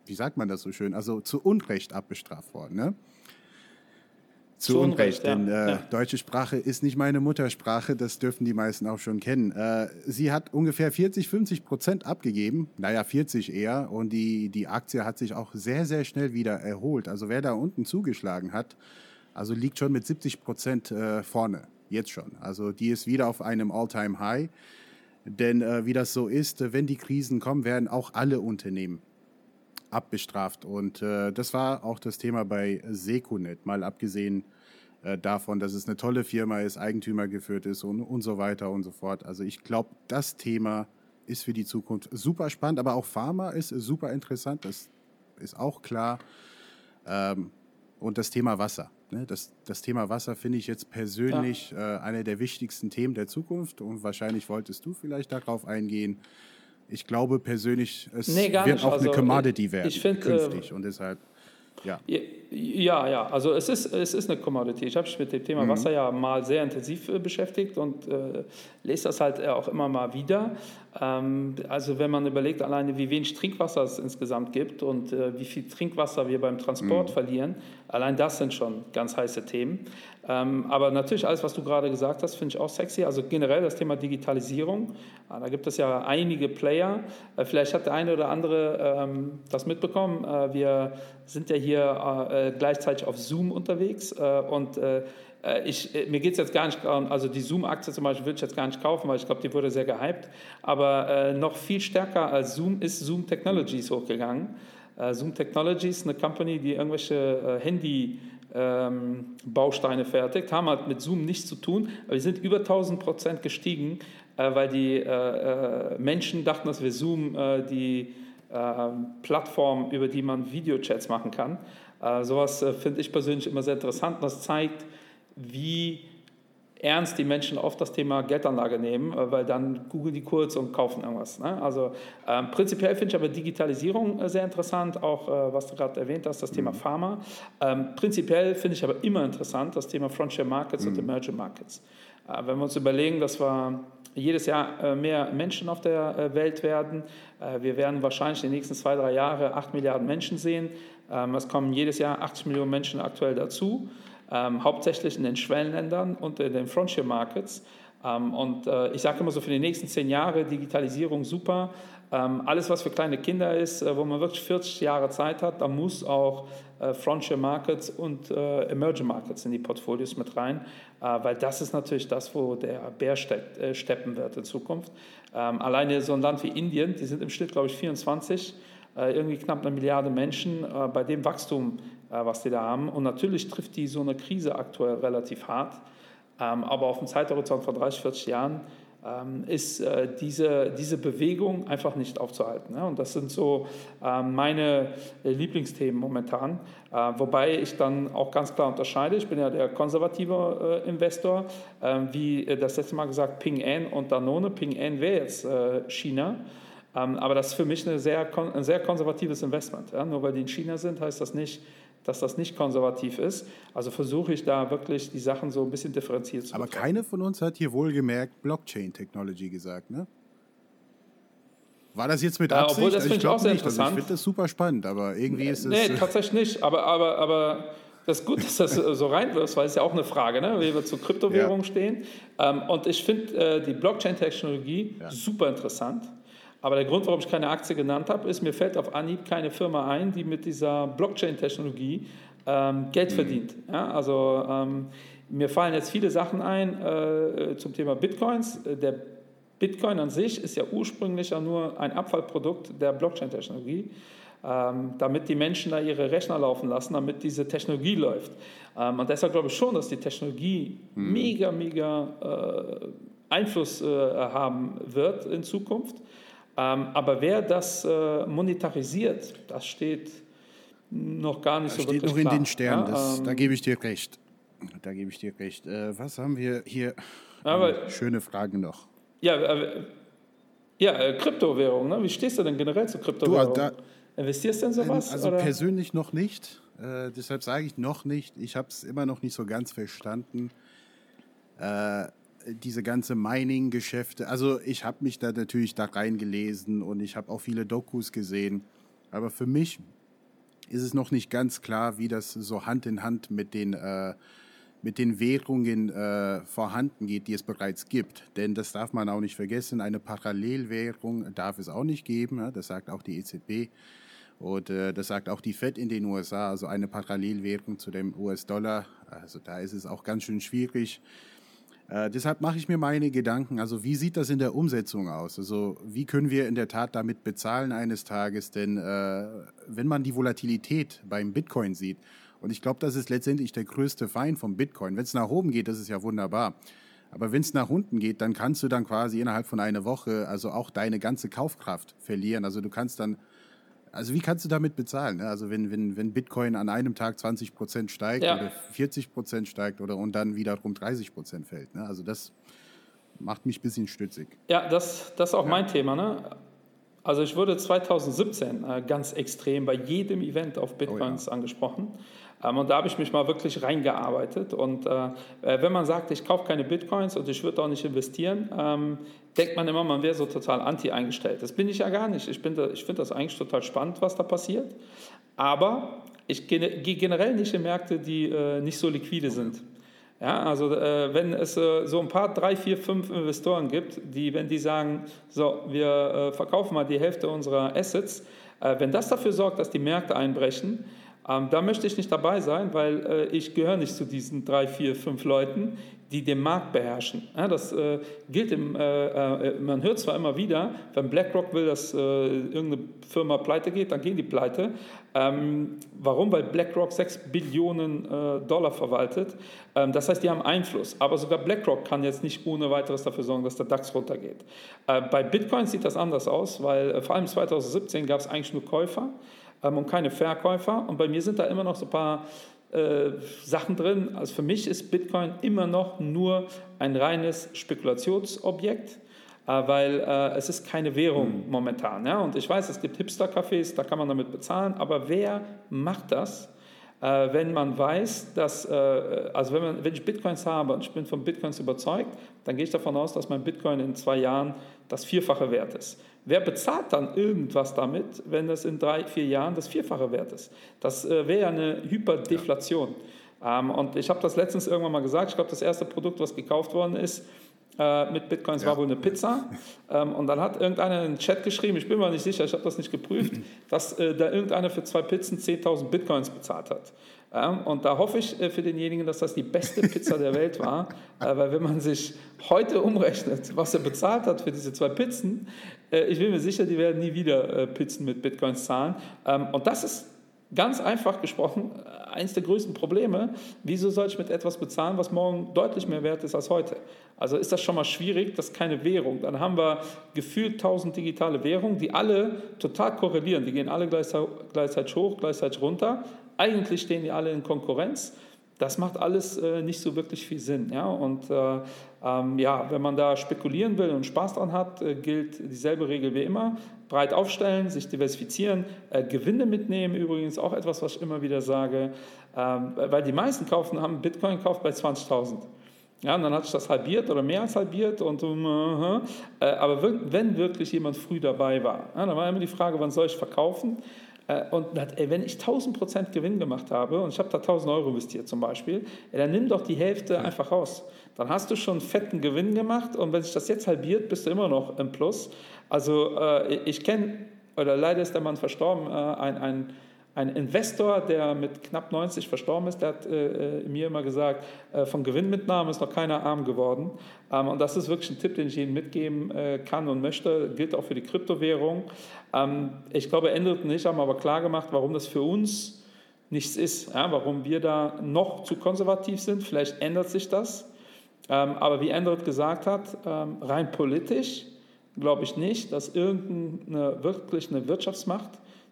wie sagt man das so schön, also zu Unrecht abgestraft worden. Ne? Zu, zu Unrecht, Unrecht denn äh, ja. deutsche Sprache ist nicht meine Muttersprache, das dürfen die meisten auch schon kennen. Äh, sie hat ungefähr 40, 50 Prozent abgegeben, naja, 40 eher, und die, die Aktie hat sich auch sehr, sehr schnell wieder erholt. Also wer da unten zugeschlagen hat, also liegt schon mit 70 Prozent äh, vorne, jetzt schon. Also die ist wieder auf einem All-Time-High. Denn äh, wie das so ist, wenn die Krisen kommen, werden auch alle Unternehmen abbestraft. Und äh, das war auch das Thema bei Secunet, mal abgesehen äh, davon, dass es eine tolle Firma ist, Eigentümer geführt ist und, und so weiter und so fort. Also ich glaube, das Thema ist für die Zukunft super spannend, aber auch Pharma ist super interessant, das ist auch klar. Ähm, und das Thema Wasser. Ne? Das, das Thema Wasser finde ich jetzt persönlich ja. äh, eine der wichtigsten Themen der Zukunft und wahrscheinlich wolltest du vielleicht darauf eingehen. Ich glaube persönlich, es nee, wird nicht. auch also, eine Commodity werden find, künftig äh, und deshalb ja. Ja, ja, also es ist, es ist eine Commodity. Ich habe mich mit dem Thema mhm. Wasser ja mal sehr intensiv äh, beschäftigt und äh, lese das halt auch immer mal wieder. Ähm, also wenn man überlegt, alleine wie wenig Trinkwasser es insgesamt gibt und äh, wie viel Trinkwasser wir beim Transport mhm. verlieren, allein das sind schon ganz heiße Themen. Ähm, aber natürlich alles, was du gerade gesagt hast, finde ich auch sexy. Also generell das Thema Digitalisierung. Ah, da gibt es ja einige Player. Äh, vielleicht hat der eine oder andere ähm, das mitbekommen. Äh, wir sind ja hier gleichzeitig auf Zoom unterwegs und ich, mir geht es jetzt gar nicht, also die Zoom-Aktie zum Beispiel würde ich jetzt gar nicht kaufen, weil ich glaube, die wurde sehr gehypt. Aber äh, noch viel stärker als Zoom ist Zoom Technologies hochgegangen. Äh, Zoom Technologies, eine Company, die irgendwelche äh, Handy- ähm, Bausteine fertigt, haben halt mit Zoom nichts zu tun, aber wir sind über 1000 Prozent gestiegen, äh, weil die äh, Menschen dachten, dass wir Zoom die Plattform, über die man Videochats machen kann. sowas finde ich persönlich immer sehr interessant. Das zeigt, wie ernst die Menschen oft das Thema Geldanlage nehmen, äh, weil dann googeln die kurz und kaufen irgendwas. Ne? Also ähm, prinzipiell finde ich aber Digitalisierung äh, sehr interessant, auch äh, was du gerade erwähnt hast, das Thema mhm. Pharma. Ähm, prinzipiell finde ich aber immer interessant das Thema Frontier Markets mhm. und Emerging Markets. Äh, wenn wir uns überlegen, dass wir jedes Jahr äh, mehr Menschen auf der Welt werden, wir werden wahrscheinlich in den nächsten zwei, drei Jahren acht Milliarden Menschen sehen. Ähm, es kommen jedes Jahr 80 Millionen Menschen aktuell dazu. Ähm, hauptsächlich in den Schwellenländern und in den Frontier Markets. Ähm, und äh, ich sage immer so, für die nächsten zehn Jahre Digitalisierung super. Ähm, alles, was für kleine Kinder ist, äh, wo man wirklich 40 Jahre Zeit hat, da muss auch äh, Frontier Markets und äh, Emerging Markets in die Portfolios mit rein, äh, weil das ist natürlich das, wo der Bär steckt, äh, steppen wird in Zukunft. Ähm, alleine so ein Land wie Indien, die sind im Schnitt, glaube ich, 24, äh, irgendwie knapp eine Milliarde Menschen, bei dem Wachstum, was die da haben. Und natürlich trifft die so eine Krise aktuell relativ hart. Ähm, aber auf dem Zeithorizont von 30, 40 Jahren ähm, ist äh, diese, diese Bewegung einfach nicht aufzuhalten. Und das sind so ähm, meine Lieblingsthemen momentan, äh, wobei ich dann auch ganz klar unterscheide. Ich bin ja der konservative äh, Investor, wie das letzte Mal gesagt, Ping An und Danone. Ping An wäre jetzt China. Aber das ist für mich sehr, ein sehr konservatives Investment. Nur weil die in China sind, heißt das nicht, dass das nicht konservativ ist. Also versuche ich da wirklich die Sachen so ein bisschen differenziert zu Aber betrachten. keine von uns hat hier wohlgemerkt Blockchain-Technology gesagt, ne? War das jetzt mit Absicht? Ja, obwohl, das finde ich, auch sehr nicht. interessant. Also ich finde das super spannend, aber irgendwie ist es... Nee, tatsächlich nicht. Aber, aber, aber das ist gut, dass das so reinwirfst, weil es ja auch eine Frage, ne? wie wir zu Kryptowährungen ja. stehen. Ähm, und ich finde äh, die Blockchain-Technologie ja. super interessant. Aber der Grund, warum ich keine Aktie genannt habe, ist, mir fällt auf Anhieb keine Firma ein, die mit dieser Blockchain-Technologie ähm, Geld mhm. verdient. Ja, also ähm, mir fallen jetzt viele Sachen ein äh, zum Thema Bitcoins. Der Bitcoin an sich ist ja ursprünglich ja nur ein Abfallprodukt der Blockchain-Technologie, ähm, damit die Menschen da ihre Rechner laufen lassen, damit diese Technologie läuft. Ähm, und deshalb glaube ich schon, dass die Technologie mhm. mega, mega äh, Einfluss äh, haben wird in Zukunft. Ähm, aber wer das äh, monetarisiert, das steht noch gar nicht das so steht wirklich noch in klar. den Sternen, das, ähm, da gebe ich dir recht. Da gebe ich dir recht. Äh, was haben wir hier? Aber, Schöne Fragen noch. Ja, äh, ja äh, Kryptowährung. Ne? Wie stehst du denn generell zu Kryptowährung? Du, da, Investierst du denn sowas? Also oder? persönlich noch nicht. Äh, deshalb sage ich noch nicht. Ich habe es immer noch nicht so ganz verstanden. Äh, diese ganze Mining-Geschäfte, also ich habe mich da natürlich da reingelesen und ich habe auch viele Dokus gesehen, aber für mich ist es noch nicht ganz klar, wie das so Hand in Hand mit den, äh, mit den Währungen äh, vorhanden geht, die es bereits gibt. Denn das darf man auch nicht vergessen, eine Parallelwährung darf es auch nicht geben, ja, das sagt auch die EZB. Und äh, das sagt auch die Fed in den USA, also eine Parallelwährung zu dem US-Dollar. Also da ist es auch ganz schön schwierig, äh, deshalb mache ich mir meine Gedanken, also wie sieht das in der Umsetzung aus? Also wie können wir in der Tat damit bezahlen eines Tages? Denn äh, wenn man die Volatilität beim Bitcoin sieht, und ich glaube, das ist letztendlich der größte Feind vom Bitcoin. Wenn es nach oben geht, das ist ja wunderbar. Aber wenn es nach unten geht, dann kannst du dann quasi innerhalb von einer Woche also auch deine ganze Kaufkraft verlieren. Also du kannst dann also wie kannst du damit bezahlen? Ne? Also wenn, wenn, wenn Bitcoin an einem Tag 20 Prozent steigt ja. oder 40 Prozent steigt oder und dann wiederum 30 Prozent fällt. Ne? Also das macht mich ein bisschen stützig. Ja, das, das ist auch ja. mein Thema. Ne? Also ich wurde 2017 äh, ganz extrem bei jedem Event auf Bitcoins oh ja. angesprochen. Ähm, und da habe ich mich mal wirklich reingearbeitet. Und äh, äh, wenn man sagt, ich kaufe keine Bitcoins und ich würde auch nicht investieren, ähm, denkt man immer, man wäre so total anti eingestellt. Das bin ich ja gar nicht. Ich, ich finde das eigentlich total spannend, was da passiert. Aber ich gehe generell nicht in Märkte, die äh, nicht so liquide sind. Ja, also äh, wenn es äh, so ein paar, drei, vier, fünf Investoren gibt, die, wenn die sagen, so, wir äh, verkaufen mal die Hälfte unserer Assets, äh, wenn das dafür sorgt, dass die Märkte einbrechen, ähm, da möchte ich nicht dabei sein, weil äh, ich gehöre nicht zu diesen drei, vier, fünf Leuten, die den Markt beherrschen. Ja, das äh, gilt im, äh, äh, man hört zwar immer wieder, wenn BlackRock will, dass äh, irgendeine Firma pleite geht, dann gehen die pleite. Ähm, warum? Weil BlackRock 6 Billionen äh, Dollar verwaltet. Ähm, das heißt, die haben Einfluss. Aber sogar BlackRock kann jetzt nicht ohne weiteres dafür sorgen, dass der DAX runtergeht. bei Bitcoin sieht das anders aus, weil vor allem 2017 gab es eigentlich nur Käufer ähm, und keine Verkäufer. Und bei mir sind da immer noch so ein paar äh, Sachen drin. Also für mich ist Bitcoin immer noch nur ein reines Spekulationsobjekt, äh, weil äh, es ist keine Währung mhm. momentan. Ja? Und ich weiß, es gibt Hipster-Cafés, da kann man damit bezahlen, aber wer macht das? Äh, wenn man weiß, dass, äh, also wenn, man, wenn ich Bitcoins habe und ich bin von Bitcoins überzeugt, dann gehe ich davon aus, dass mein Bitcoin in zwei Jahren das Vierfache wert ist. Wer bezahlt dann irgendwas damit, wenn es in drei, vier Jahren das Vierfache wert ist? Das äh, wäre ja eine Hyperdeflation. Ähm, und ich habe das letztens irgendwann mal gesagt, ich glaube, das erste Produkt, was gekauft worden ist, äh, mit Bitcoins ja. war wohl eine Pizza. Ähm, und dann hat irgendeiner in den Chat geschrieben, ich bin mir nicht sicher, ich habe das nicht geprüft, dass äh, da irgendeiner für zwei Pizzen 10.000 Bitcoins bezahlt hat. Ähm, und da hoffe ich äh, für denjenigen, dass das die beste Pizza der Welt war, äh, weil wenn man sich heute umrechnet, was er bezahlt hat für diese zwei Pizzen, äh, ich bin mir sicher, die werden nie wieder Pizzen mit Bitcoins zahlen. Ähm, und das ist ganz einfach gesprochen eines der größten Probleme. Wieso soll ich mit etwas bezahlen, was morgen deutlich mehr wert ist als heute? Also ist das schon mal schwierig, das ist keine Währung. Dann haben wir gefühlt 1000 digitale Währungen, die alle total korrelieren. Die gehen alle gleichzeitig hoch, gleichzeitig runter. Eigentlich stehen die alle in Konkurrenz. Das macht alles äh, nicht so wirklich viel Sinn. Ja? Und äh, ähm, ja, wenn man da spekulieren will und Spaß dran hat, äh, gilt dieselbe Regel wie immer. Breit aufstellen, sich diversifizieren, äh, Gewinne mitnehmen, übrigens auch etwas, was ich immer wieder sage, ähm, weil die meisten kaufen, haben Bitcoin gekauft bei 20.000. Ja, und dann hat sich das halbiert oder mehr als halbiert. Und, uh, äh, aber wenn wirklich jemand früh dabei war, ja, dann war immer die Frage, wann soll ich verkaufen? Äh, und ey, wenn ich 1000 Prozent Gewinn gemacht habe und ich habe da 1000 Euro investiert zum Beispiel, ey, dann nimm doch die Hälfte einfach raus. Dann hast du schon einen fetten Gewinn gemacht und wenn sich das jetzt halbiert, bist du immer noch im Plus. Also äh, ich kenne, oder leider ist der Mann verstorben, äh, ein, ein ein Investor, der mit knapp 90 verstorben ist, der hat äh, äh, mir immer gesagt, äh, von Gewinnmitnahme ist noch keiner arm geworden. Ähm, und das ist wirklich ein Tipp, den ich Ihnen mitgeben äh, kann und möchte, gilt auch für die Kryptowährung. Ähm, ich glaube, ändert nicht, haben aber klar gemacht, warum das für uns nichts ist, ja, warum wir da noch zu konservativ sind. Vielleicht ändert sich das. Ähm, aber wie Endrit gesagt hat, ähm, rein politisch glaube ich nicht, dass irgendeine wirklich eine Wirtschaftsmacht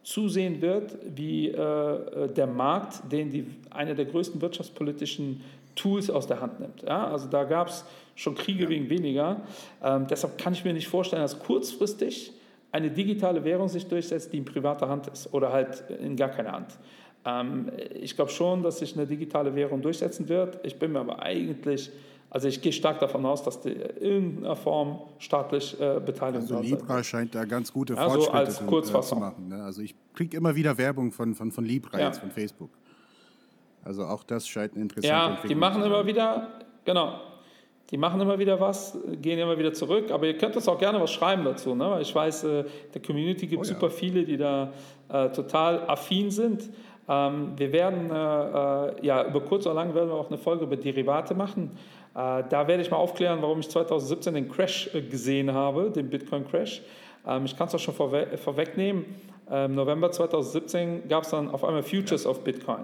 zusehen wird, wie äh, der Markt, den die, eine der größten wirtschaftspolitischen Tools aus der Hand nimmt. Ja? Also da gab es schon Kriege ja. wegen weniger. Ähm, deshalb kann ich mir nicht vorstellen, dass kurzfristig eine digitale Währung sich durchsetzt, die in privater Hand ist oder halt in gar keiner Hand. Ähm, ich glaube schon, dass sich eine digitale Währung durchsetzen wird. Ich bin mir aber eigentlich also ich gehe stark davon aus, dass die in irgendeiner Form staatlich äh, beteiligt Also Libra sein. scheint da ganz gute Fortschritte also als zu, äh, zu machen. Ne? Also ich kriege immer wieder Werbung von, von, von Libra ja. jetzt von Facebook. Also auch das scheint ein interessanter Ja, die machen immer wieder, genau, die machen immer wieder was, gehen immer wieder zurück, aber ihr könnt uns auch gerne was schreiben dazu, ne? weil ich weiß, äh, der Community gibt es oh, ja. super viele, die da äh, total affin sind. Ähm, wir werden, äh, äh, ja, über kurz oder lang werden wir auch eine Folge über Derivate machen. Äh, da werde ich mal aufklären, warum ich 2017 den Crash äh, gesehen habe, den Bitcoin-Crash. Ähm, ich kann es auch schon vorwe vorwegnehmen. Im ähm, November 2017 gab es dann auf einmal Futures auf Bitcoin.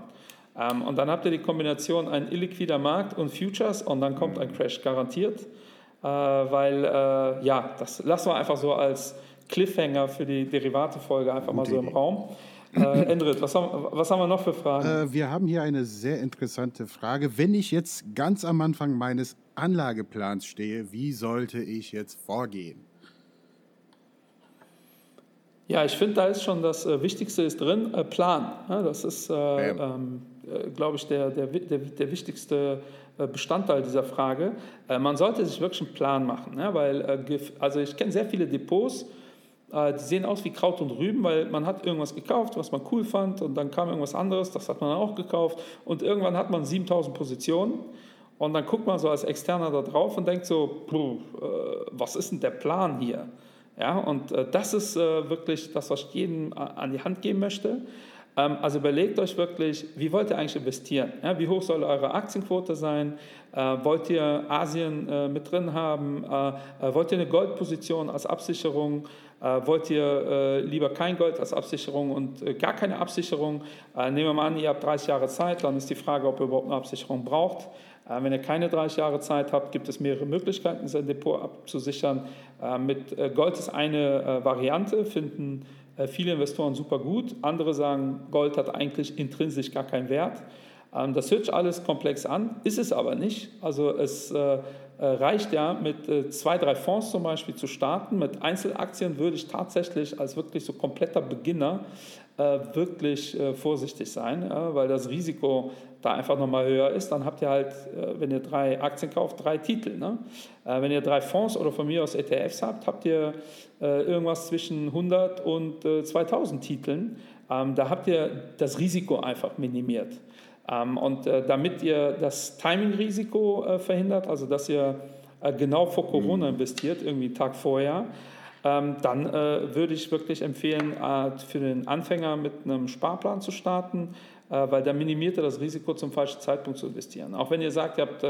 Ähm, und dann habt ihr die Kombination ein illiquider Markt und Futures und dann kommt ein Crash garantiert. Äh, weil, ja, das lassen wir einfach so als Cliffhanger für die Derivate-Folge einfach Gute mal so im Raum. Äh, Endrit, was haben, was haben wir noch für Fragen? Äh, wir haben hier eine sehr interessante Frage. Wenn ich jetzt ganz am Anfang meines Anlageplans stehe, wie sollte ich jetzt vorgehen? Ja, ich finde, da ist schon das äh, Wichtigste ist drin, äh, Plan. Ja, das ist, äh, ähm, äh, glaube ich, der, der, der, der wichtigste äh, Bestandteil dieser Frage. man sollte sich wirklich einen Plan machen, ja, weil also ich kenne sehr viele Depots, äh, die sehen aus wie Kraut und Rüben, weil man hat irgendwas gekauft, was man cool fand und dann kam irgendwas anderes, das hat man auch gekauft und irgendwann hat man 7000 Positionen und dann guckt man so als Externer da drauf und denkt so, äh, was ist denn der Plan hier? Ja, und äh, das ist wirklich das, was ich jedem an die Hand geben möchte. Ähm, also überlegt euch wirklich, wie wollt ihr eigentlich investieren? Ja, wie hoch soll eure Aktienquote sein? Äh, wollt ihr Asien äh, mit drin haben? Äh, wollt ihr eine Goldposition als Absicherung? Äh, wollt ihr äh, lieber kein Gold als Absicherung und äh, gar keine Absicherung? nehmen wir mal an, ihr habt 30 Jahre Zeit, dann ist die Frage, ob ihr überhaupt eine Absicherung braucht. wenn ihr keine 30 Jahre Zeit habt, gibt es mehrere Möglichkeiten, sein Depot abzusichern. mit Gold ist eine Variante, finden viele Investoren super gut. Andere sagen, Gold hat eigentlich intrinsisch gar keinen Wert. Ähm, das hört sich alles komplex an, ist es aber nicht. Also es äh, reicht ja mit äh, zwei, drei Fonds zum Beispiel zu starten. Mit Einzelaktien würde ich tatsächlich als wirklich so kompletter Beginner äh, wirklich vorsichtig sein, weil das Risiko da einfach nochmal höher ist. Dann habt ihr halt, wenn ihr drei Aktien kauft, drei Titel. Ne? Wenn ihr drei Fonds oder von mir aus ETFs habt, habt ihr irgendwas zwischen 100 und 2000 Titeln. Ähm, da habt ihr das Risiko einfach minimiert. Ähm, und äh, damit ihr das Timing-Risiko äh, verhindert, also dass ihr äh, genau vor Corona mhm. investiert, irgendwie einen Tag vorher, ähm, dann würde ich wirklich empfehlen, für den Anfänger mit einem Sparplan zu starten, weil da minimiert er das Risiko, zum falschen Zeitpunkt zu investieren. Auch wenn ihr sagt, ihr habt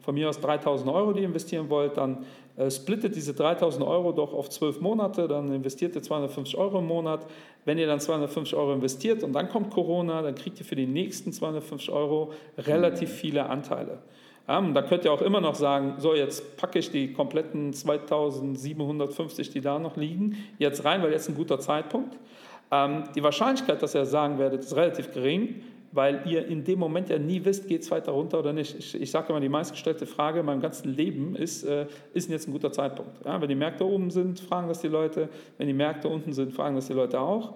von mir aus 3000 Euro, die ihr investieren wollt, dann splittet diese 3000 Euro doch auf 12 Monate, dann investiert ihr 250 Euro im Monat. Wenn ihr dann 250 Euro investiert und dann kommt Corona, dann kriegt ihr für die nächsten 250 Euro relativ viele Anteile. Ja, da könnt ihr auch immer noch sagen, so jetzt packe ich die kompletten 2750, die da noch liegen, jetzt rein, weil jetzt ein guter Zeitpunkt. Ähm, die Wahrscheinlichkeit, dass ihr sagen werdet, ist relativ gering, weil ihr in dem Moment ja nie wisst, geht es weiter runter oder nicht. Ich, ich sage immer, die meistgestellte Frage in meinem ganzen Leben ist, äh, ist jetzt ein guter Zeitpunkt? Ja, wenn die Märkte oben sind, fragen das die Leute. Wenn die Märkte unten sind, fragen das die Leute auch.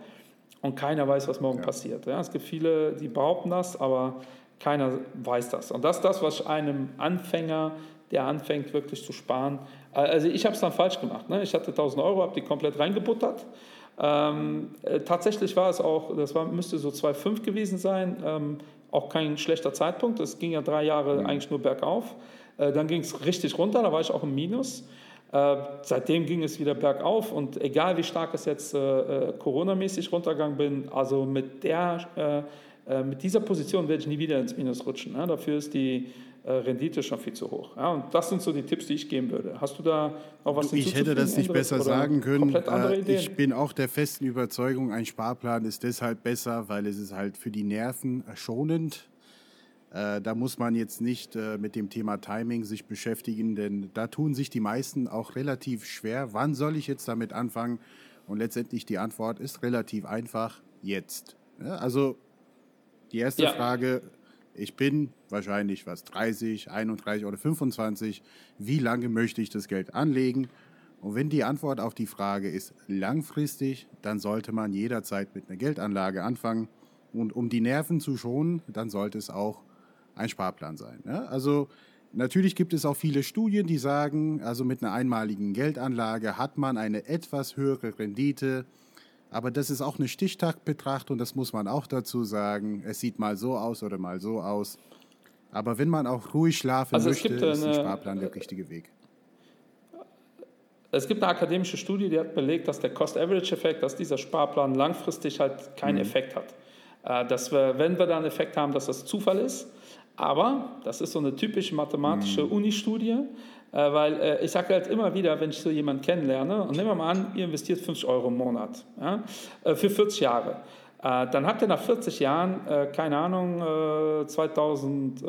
Und keiner weiß, was morgen ja. passiert. Ja, es gibt viele, die behaupten das, aber keiner weiß das. Und das ist das, was einem Anfänger, der anfängt wirklich zu sparen, äh, also ich habe es dann falsch gemacht. Ne? Ich hatte 1000 Euro, habe die komplett reingebuttert. Ähm, äh, tatsächlich war es auch, das war, müsste so 2,5 gewesen sein, ähm, auch kein schlechter Zeitpunkt. Es ging ja drei Jahre mhm. eigentlich nur bergauf. Äh, dann ging es richtig runter, da war ich auch im Minus. Äh, seitdem ging es wieder bergauf und egal wie stark es jetzt äh, äh, Corona-mäßig runtergegangen bin, also mit der äh, mit dieser Position werde ich nie wieder ins Minus rutschen. Ja? Dafür ist die Rendite schon viel zu hoch. Ja? Und das sind so die Tipps, die ich geben würde. Hast du da noch was du, Ich hätte das nicht besser sagen können. Äh, ich bin auch der festen Überzeugung, ein Sparplan ist deshalb besser, weil es ist halt für die Nerven schonend. Äh, da muss man jetzt nicht äh, mit dem Thema Timing sich beschäftigen, denn da tun sich die meisten auch relativ schwer. Wann soll ich jetzt damit anfangen? Und letztendlich die Antwort ist relativ einfach, jetzt. Ja, also die erste ja. Frage, ich bin wahrscheinlich was 30, 31 oder 25. Wie lange möchte ich das Geld anlegen? Und wenn die Antwort auf die Frage ist langfristig, dann sollte man jederzeit mit einer Geldanlage anfangen. Und um die Nerven zu schonen, dann sollte es auch ein Sparplan sein. Ne? Also natürlich gibt es auch viele Studien, die sagen, also mit einer einmaligen Geldanlage hat man eine etwas höhere Rendite aber das ist auch eine Stichtagbetrachtung, das muss man auch dazu sagen. Es sieht mal so aus oder mal so aus. Aber wenn man auch ruhig schlafen also möchte, eine, ist der Sparplan der richtige Weg. Es gibt eine akademische Studie, die hat belegt, dass der Cost-Average-Effekt, dass dieser Sparplan langfristig halt keinen mhm. Effekt hat. Äh, dass wir, wenn wir da einen Effekt haben, dass das Zufall ist. Aber das ist so eine typische mathematische mhm. Uni-Studie. Äh, weil äh, ich sage halt immer wieder, wenn ich so jemanden kennenlerne, und nehmen wir mal an, ihr investiert 50 Euro im Monat ja, äh, für 40 Jahre. Dann habt ihr nach 40 Jahren, keine Ahnung, 2000,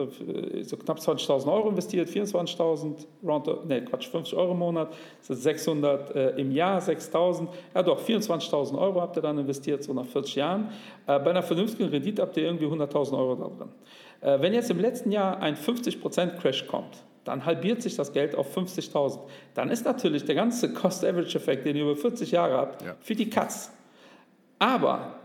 so knapp 20.000 Euro investiert, 24.000, ne Quatsch, 50 Euro im Monat, das ist 600 im Jahr, 6.000, ja doch, 24.000 Euro habt ihr dann investiert, so nach 40 Jahren. Bei einer vernünftigen Rendite habt ihr irgendwie 100.000 Euro da drin. Wenn jetzt im letzten Jahr ein 50% Crash kommt, dann halbiert sich das Geld auf 50.000. Dann ist natürlich der ganze Cost-Average-Effekt, den ihr über 40 Jahre habt, ja. für die Katz. Aber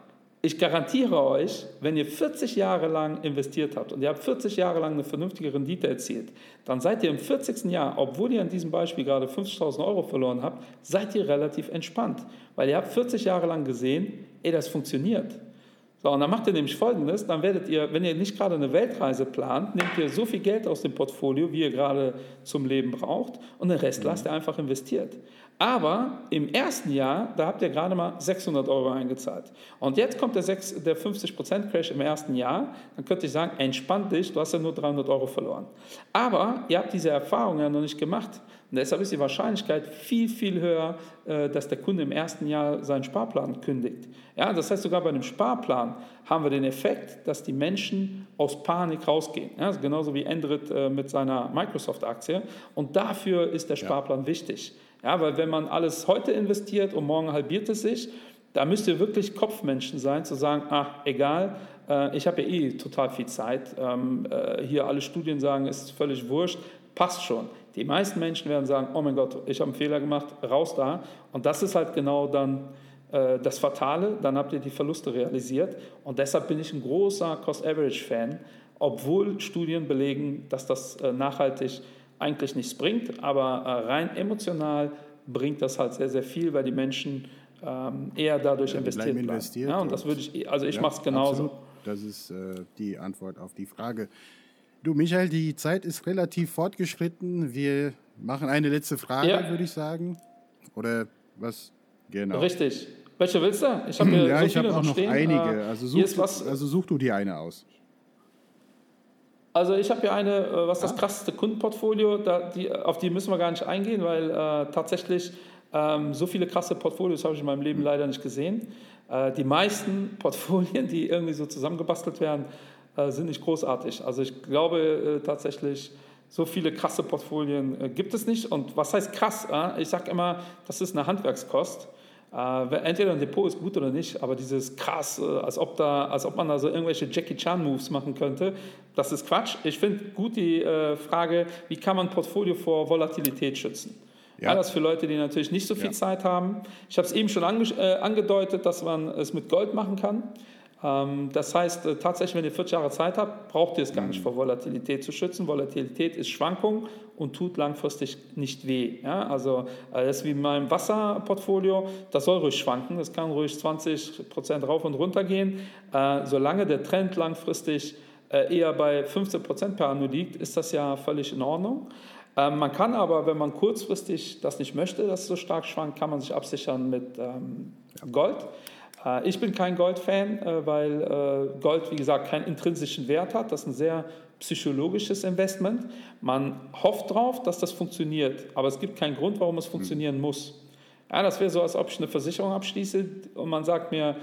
ich garantiere euch, wenn ihr 40 Jahre lang investiert habt und ihr habt 40 Jahre lang eine vernünftige Rendite erzielt, dann seid ihr im 40. Jahr, obwohl ihr an diesem Beispiel gerade 50.000 Euro verloren habt, seid ihr relativ entspannt. Weil ihr habt 40 Jahre lang gesehen, ey, das funktioniert. So, und dann macht ihr nämlich Folgendes, dann werdet ihr, wenn ihr nicht gerade eine Weltreise plant, nehmt ihr so viel Geld aus dem Portfolio, wie ihr gerade zum Leben braucht und den Rest mhm. lasst ihr einfach investiert. Aber im ersten Jahr, da habt ihr gerade mal 600 Euro eingezahlt. Und jetzt kommt der, 6, der 50% Crash im ersten Jahr, dann könnte ich sagen, entspann dich, du hast ja nur 300 Euro verloren. Aber ihr habt diese Erfahrung ja noch nicht gemacht. Und deshalb ist die Wahrscheinlichkeit viel, viel höher, äh, dass der Kunde im ersten Jahr seinen Sparplan kündigt. Ja, das heißt, sogar bei einem Sparplan haben wir den Effekt, dass die Menschen aus Panik rausgehen. Ja, genauso wie Endrit äh, mit seiner Microsoft-Aktie. Und dafür ist der Sparplan ja. wichtig. Ja, weil wenn man alles heute investiert und morgen halbiert es sich, da müsst ihr wirklich Kopfmenschen sein, zu sagen, ach, egal, äh, ich habe ja eh total viel Zeit. Ähm, hier alle Studien sagen, ist völlig wurscht, passt schon. Die meisten Menschen werden sagen, oh mein Gott, ich habe einen Fehler gemacht, raus da. Und das ist halt genau dann äh, das Fatale, dann habt ihr die Verluste realisiert. Und deshalb bin ich ein großer Cost-Average-Fan, obwohl Studien belegen, dass das äh, nachhaltig eigentlich nichts bringt, aber äh, rein emotional bringt das halt sehr, sehr viel, weil die Menschen ähm, eher dadurch ja, investiert bleiben. Investiert, ja, und das würde ich, also ich ja, mache es genauso. Absolut. das ist äh, die Antwort auf die Frage. Du, Michael, die Zeit ist relativ fortgeschritten. Wir machen eine letzte Frage, ja. würde ich sagen. Oder was? Genau. Richtig. Welche willst du? Ich habe ja, so ich habe auch noch stehen. einige. Äh, also such, was, also such du dir eine aus. Also ich habe hier eine, äh, was das ah. krasseste Kundenportfolio, da, die, auf die müssen wir gar nicht eingehen, weil äh, tatsächlich ähm, so viele krasse Portfolios habe ich in meinem Leben hm. leider nicht gesehen. Äh, die meisten Portfolien, die irgendwie so zusammengebastelt werden, sind nicht großartig. Also ich glaube äh, tatsächlich, so viele krasse Portfolien äh, gibt es nicht. Und was heißt krass? ich sage immer, das ist eine Handwerkskost. Äh, entweder ein Depot ist gut oder nicht, aber dieses krass, äh, als ob, da, als ob man da so irgendwelche Jackie Chan-Moves machen könnte, das ist Quatsch. Ich finde gut die äh, Frage, wie kann man ein Portfolio vor Volatilität schützen? Ja. das für Leute, die natürlich nicht so viel ja. Zeit haben. Ich habe es eben schon ange äh, angedeutet, dass man es mit Gold machen kann. Ähm, das heißt, äh, tatsächlich, wenn ihr 40 Jahre Zeit habt, braucht ihr es gar nicht mhm. vor Volatilität zu schützen. Volatilität ist Schwankung und tut langfristig nicht weh. Ja, also äh, das ist wie in meinem Wasserportfolio, das soll ruhig schwanken, das kann ruhig 20 Prozent rauf und runter gehen. Äh, solange der Trend langfristig eher bei 15 Prozent per Anno liegt, ist das ja völlig in Ordnung. Ähm, man kann aber, wenn man kurzfristig das nicht möchte, dass es so stark schwankt, kann man sich absichern mit ähm, Gold. Äh, ich bin kein Gold-Fan, äh, weil äh, Gold, wie gesagt, keinen intrinsischen Wert hat. Das ist ein sehr psychologisches Investment. Man hofft darauf, dass das funktioniert, aber es gibt keinen Grund, warum es funktionieren muss. Ja, das wäre so, als ob ich eine Versicherung abschließe und man sagt mir,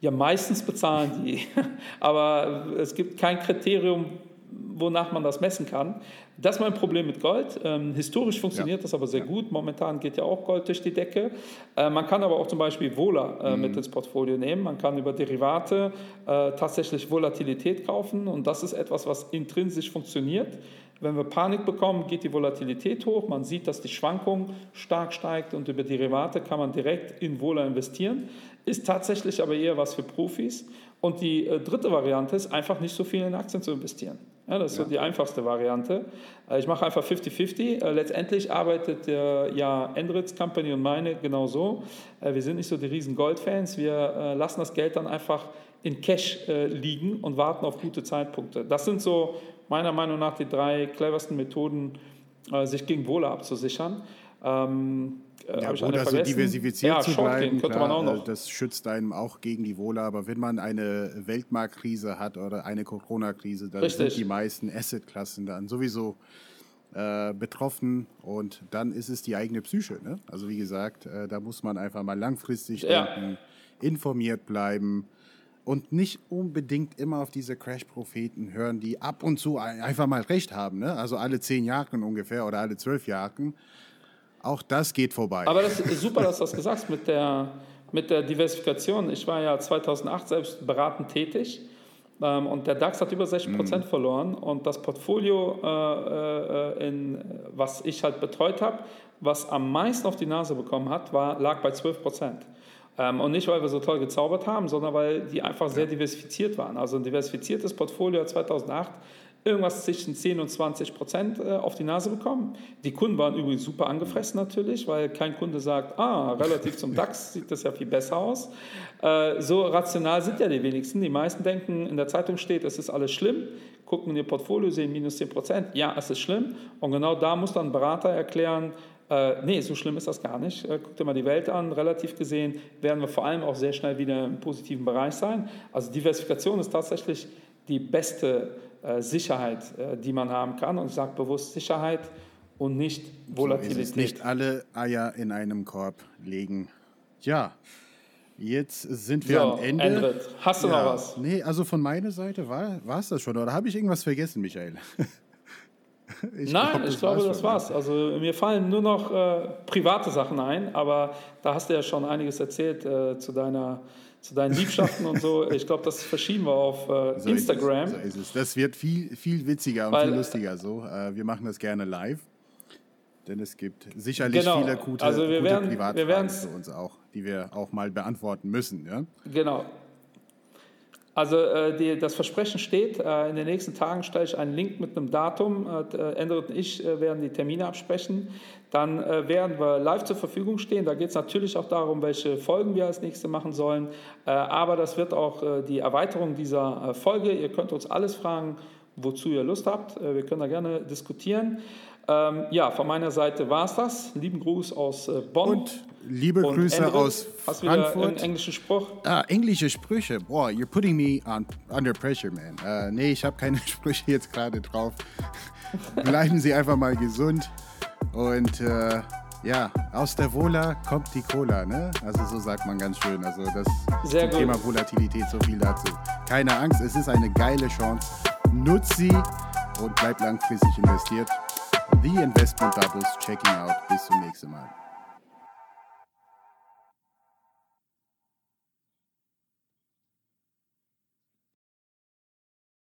ja, meistens bezahlen die, aber es gibt kein Kriterium, wonach man das messen kann. Das ist mein Problem mit Gold. Ähm, historisch funktioniert ja. das aber sehr ja. gut. Momentan geht ja auch Gold durch die Decke. Äh, man kann aber auch zum Beispiel Vola äh, mhm. mit ins Portfolio nehmen. Man kann über Derivate äh, tatsächlich Volatilität kaufen und das ist etwas, was intrinsisch funktioniert. Wenn wir Panik bekommen, geht die Volatilität hoch. Man sieht, dass die Schwankung stark steigt und über Derivate kann man direkt in Vola investieren. Ist tatsächlich aber eher was für Profis. Und die äh, dritte Variante ist einfach nicht so viel in Aktien zu investieren. Ja, das ist ja. so die einfachste Variante. Äh, ich mache einfach 50-50. Äh, letztendlich arbeitet ja Endritz Company und meine genauso. Äh, wir sind nicht so die riesen Goldfans. Wir lassen das Geld dann einfach in Cash liegen und warten auf gute Zeitpunkte. Das sind so meiner Meinung nach die drei cleversten Methoden, sich gegen Wohle abzusichern. Ähm, äh, ja, gut, also diversifiziert ja, zu bleiben, klar, äh, das schützt einem auch gegen die Wohle. Aber wenn man eine Weltmarktkrise hat oder eine Corona-Krise, dann Richtig. sind die meisten Assetklassen dann sowieso äh, betroffen und dann ist es die eigene Psyche. Ne? Also wie gesagt, äh, da muss man einfach mal langfristig ja. denken, informiert bleiben und nicht unbedingt immer auf diese Crash-Propheten hören, die ab und zu einfach mal recht haben. Ne? Also alle zehn Jahre ungefähr oder alle zwölf Jahre. Auch das geht vorbei. Aber das ist super, dass du das gesagt hast mit der, mit der Diversifikation. Ich war ja 2008 selbst beratend tätig ähm, und der DAX hat über 60 Prozent mhm. verloren und das Portfolio, äh, äh, in, was ich halt betreut habe, was am meisten auf die Nase bekommen hat, war, lag bei 12 Prozent. Ähm, und nicht, weil wir so toll gezaubert haben, sondern weil die einfach sehr diversifiziert waren. Also ein diversifiziertes Portfolio 2008 irgendwas zwischen 10 und 20 Prozent äh, auf die Nase bekommen. Die Kunden waren übrigens super angefressen natürlich, weil kein Kunde sagt, ah, relativ zum DAX sieht das ja viel besser aus. Äh, so rational sind ja die wenigsten. Die meisten denken, in der Zeitung steht, es ist alles schlimm, gucken in ihr Portfolio, sehen minus 10 Prozent, ja, es ist schlimm. Und genau da muss dann ein Berater erklären, äh, nee, so schlimm ist das gar nicht. Äh, guck dir mal die Welt an. Relativ gesehen werden wir vor allem auch sehr schnell wieder im positiven Bereich sein. Also Diversifikation ist tatsächlich die beste äh, Sicherheit, äh, die man haben kann. Und ich sage bewusst Sicherheit und nicht Volatilität. So nicht alle Eier in einem Korb legen. Ja, jetzt sind wir so, am Ende. Endrit. Hast du ja, noch was? Nee, also von meiner Seite war es das schon. Oder habe ich irgendwas vergessen, Michael? Ich Nein, glaub, ich glaube, das war's. Also mir fallen nur noch äh, private Sachen ein, aber da hast du ja schon einiges erzählt äh, zu deiner zu deinen Liebschaften und so. Ich glaube, das verschieben wir auf äh, so Instagram. Ist so ist es. Das wird viel, viel witziger und Weil, viel lustiger so. Äh, wir machen das gerne live. Denn es gibt sicherlich genau. viele gute, also wir gute werden, Privatfragen wir für uns auch, die wir auch mal beantworten müssen. Ja? Genau. Also äh, die, das Versprechen steht. Äh, in den nächsten Tagen stelle ich einen Link mit einem Datum. Äh, Endrit und ich äh, werden die Termine absprechen. Dann äh, werden wir live zur Verfügung stehen. Da geht es natürlich auch darum, welche Folgen wir als nächste machen sollen. Äh, aber das wird auch die Erweiterung dieser Folge. Ihr könnt uns alles fragen, wozu ihr Lust habt. wir können da gerne diskutieren. Ähm, ja, von meiner Seite war es das. Lieben Gruß aus Bonn. Und liebe und Grüße Endrit, aus hast Frankfurt. Hast einen englischen Spruch? Ah, englische Sprüche. Boah, you're putting me on, under pressure, man. Uh, nee, ich habe keine Sprüche jetzt gerade drauf. Bleiben Sie einfach mal gesund. Und äh, ja, aus der Vola kommt die Cola, ne? Also so sagt man ganz schön. Also das Thema Volatilität, so viel dazu. Keine Angst, es ist eine geile Chance. Nutzt sie und bleibt langfristig investiert. The Investment Doubles checking out. Bis zum nächsten Mal.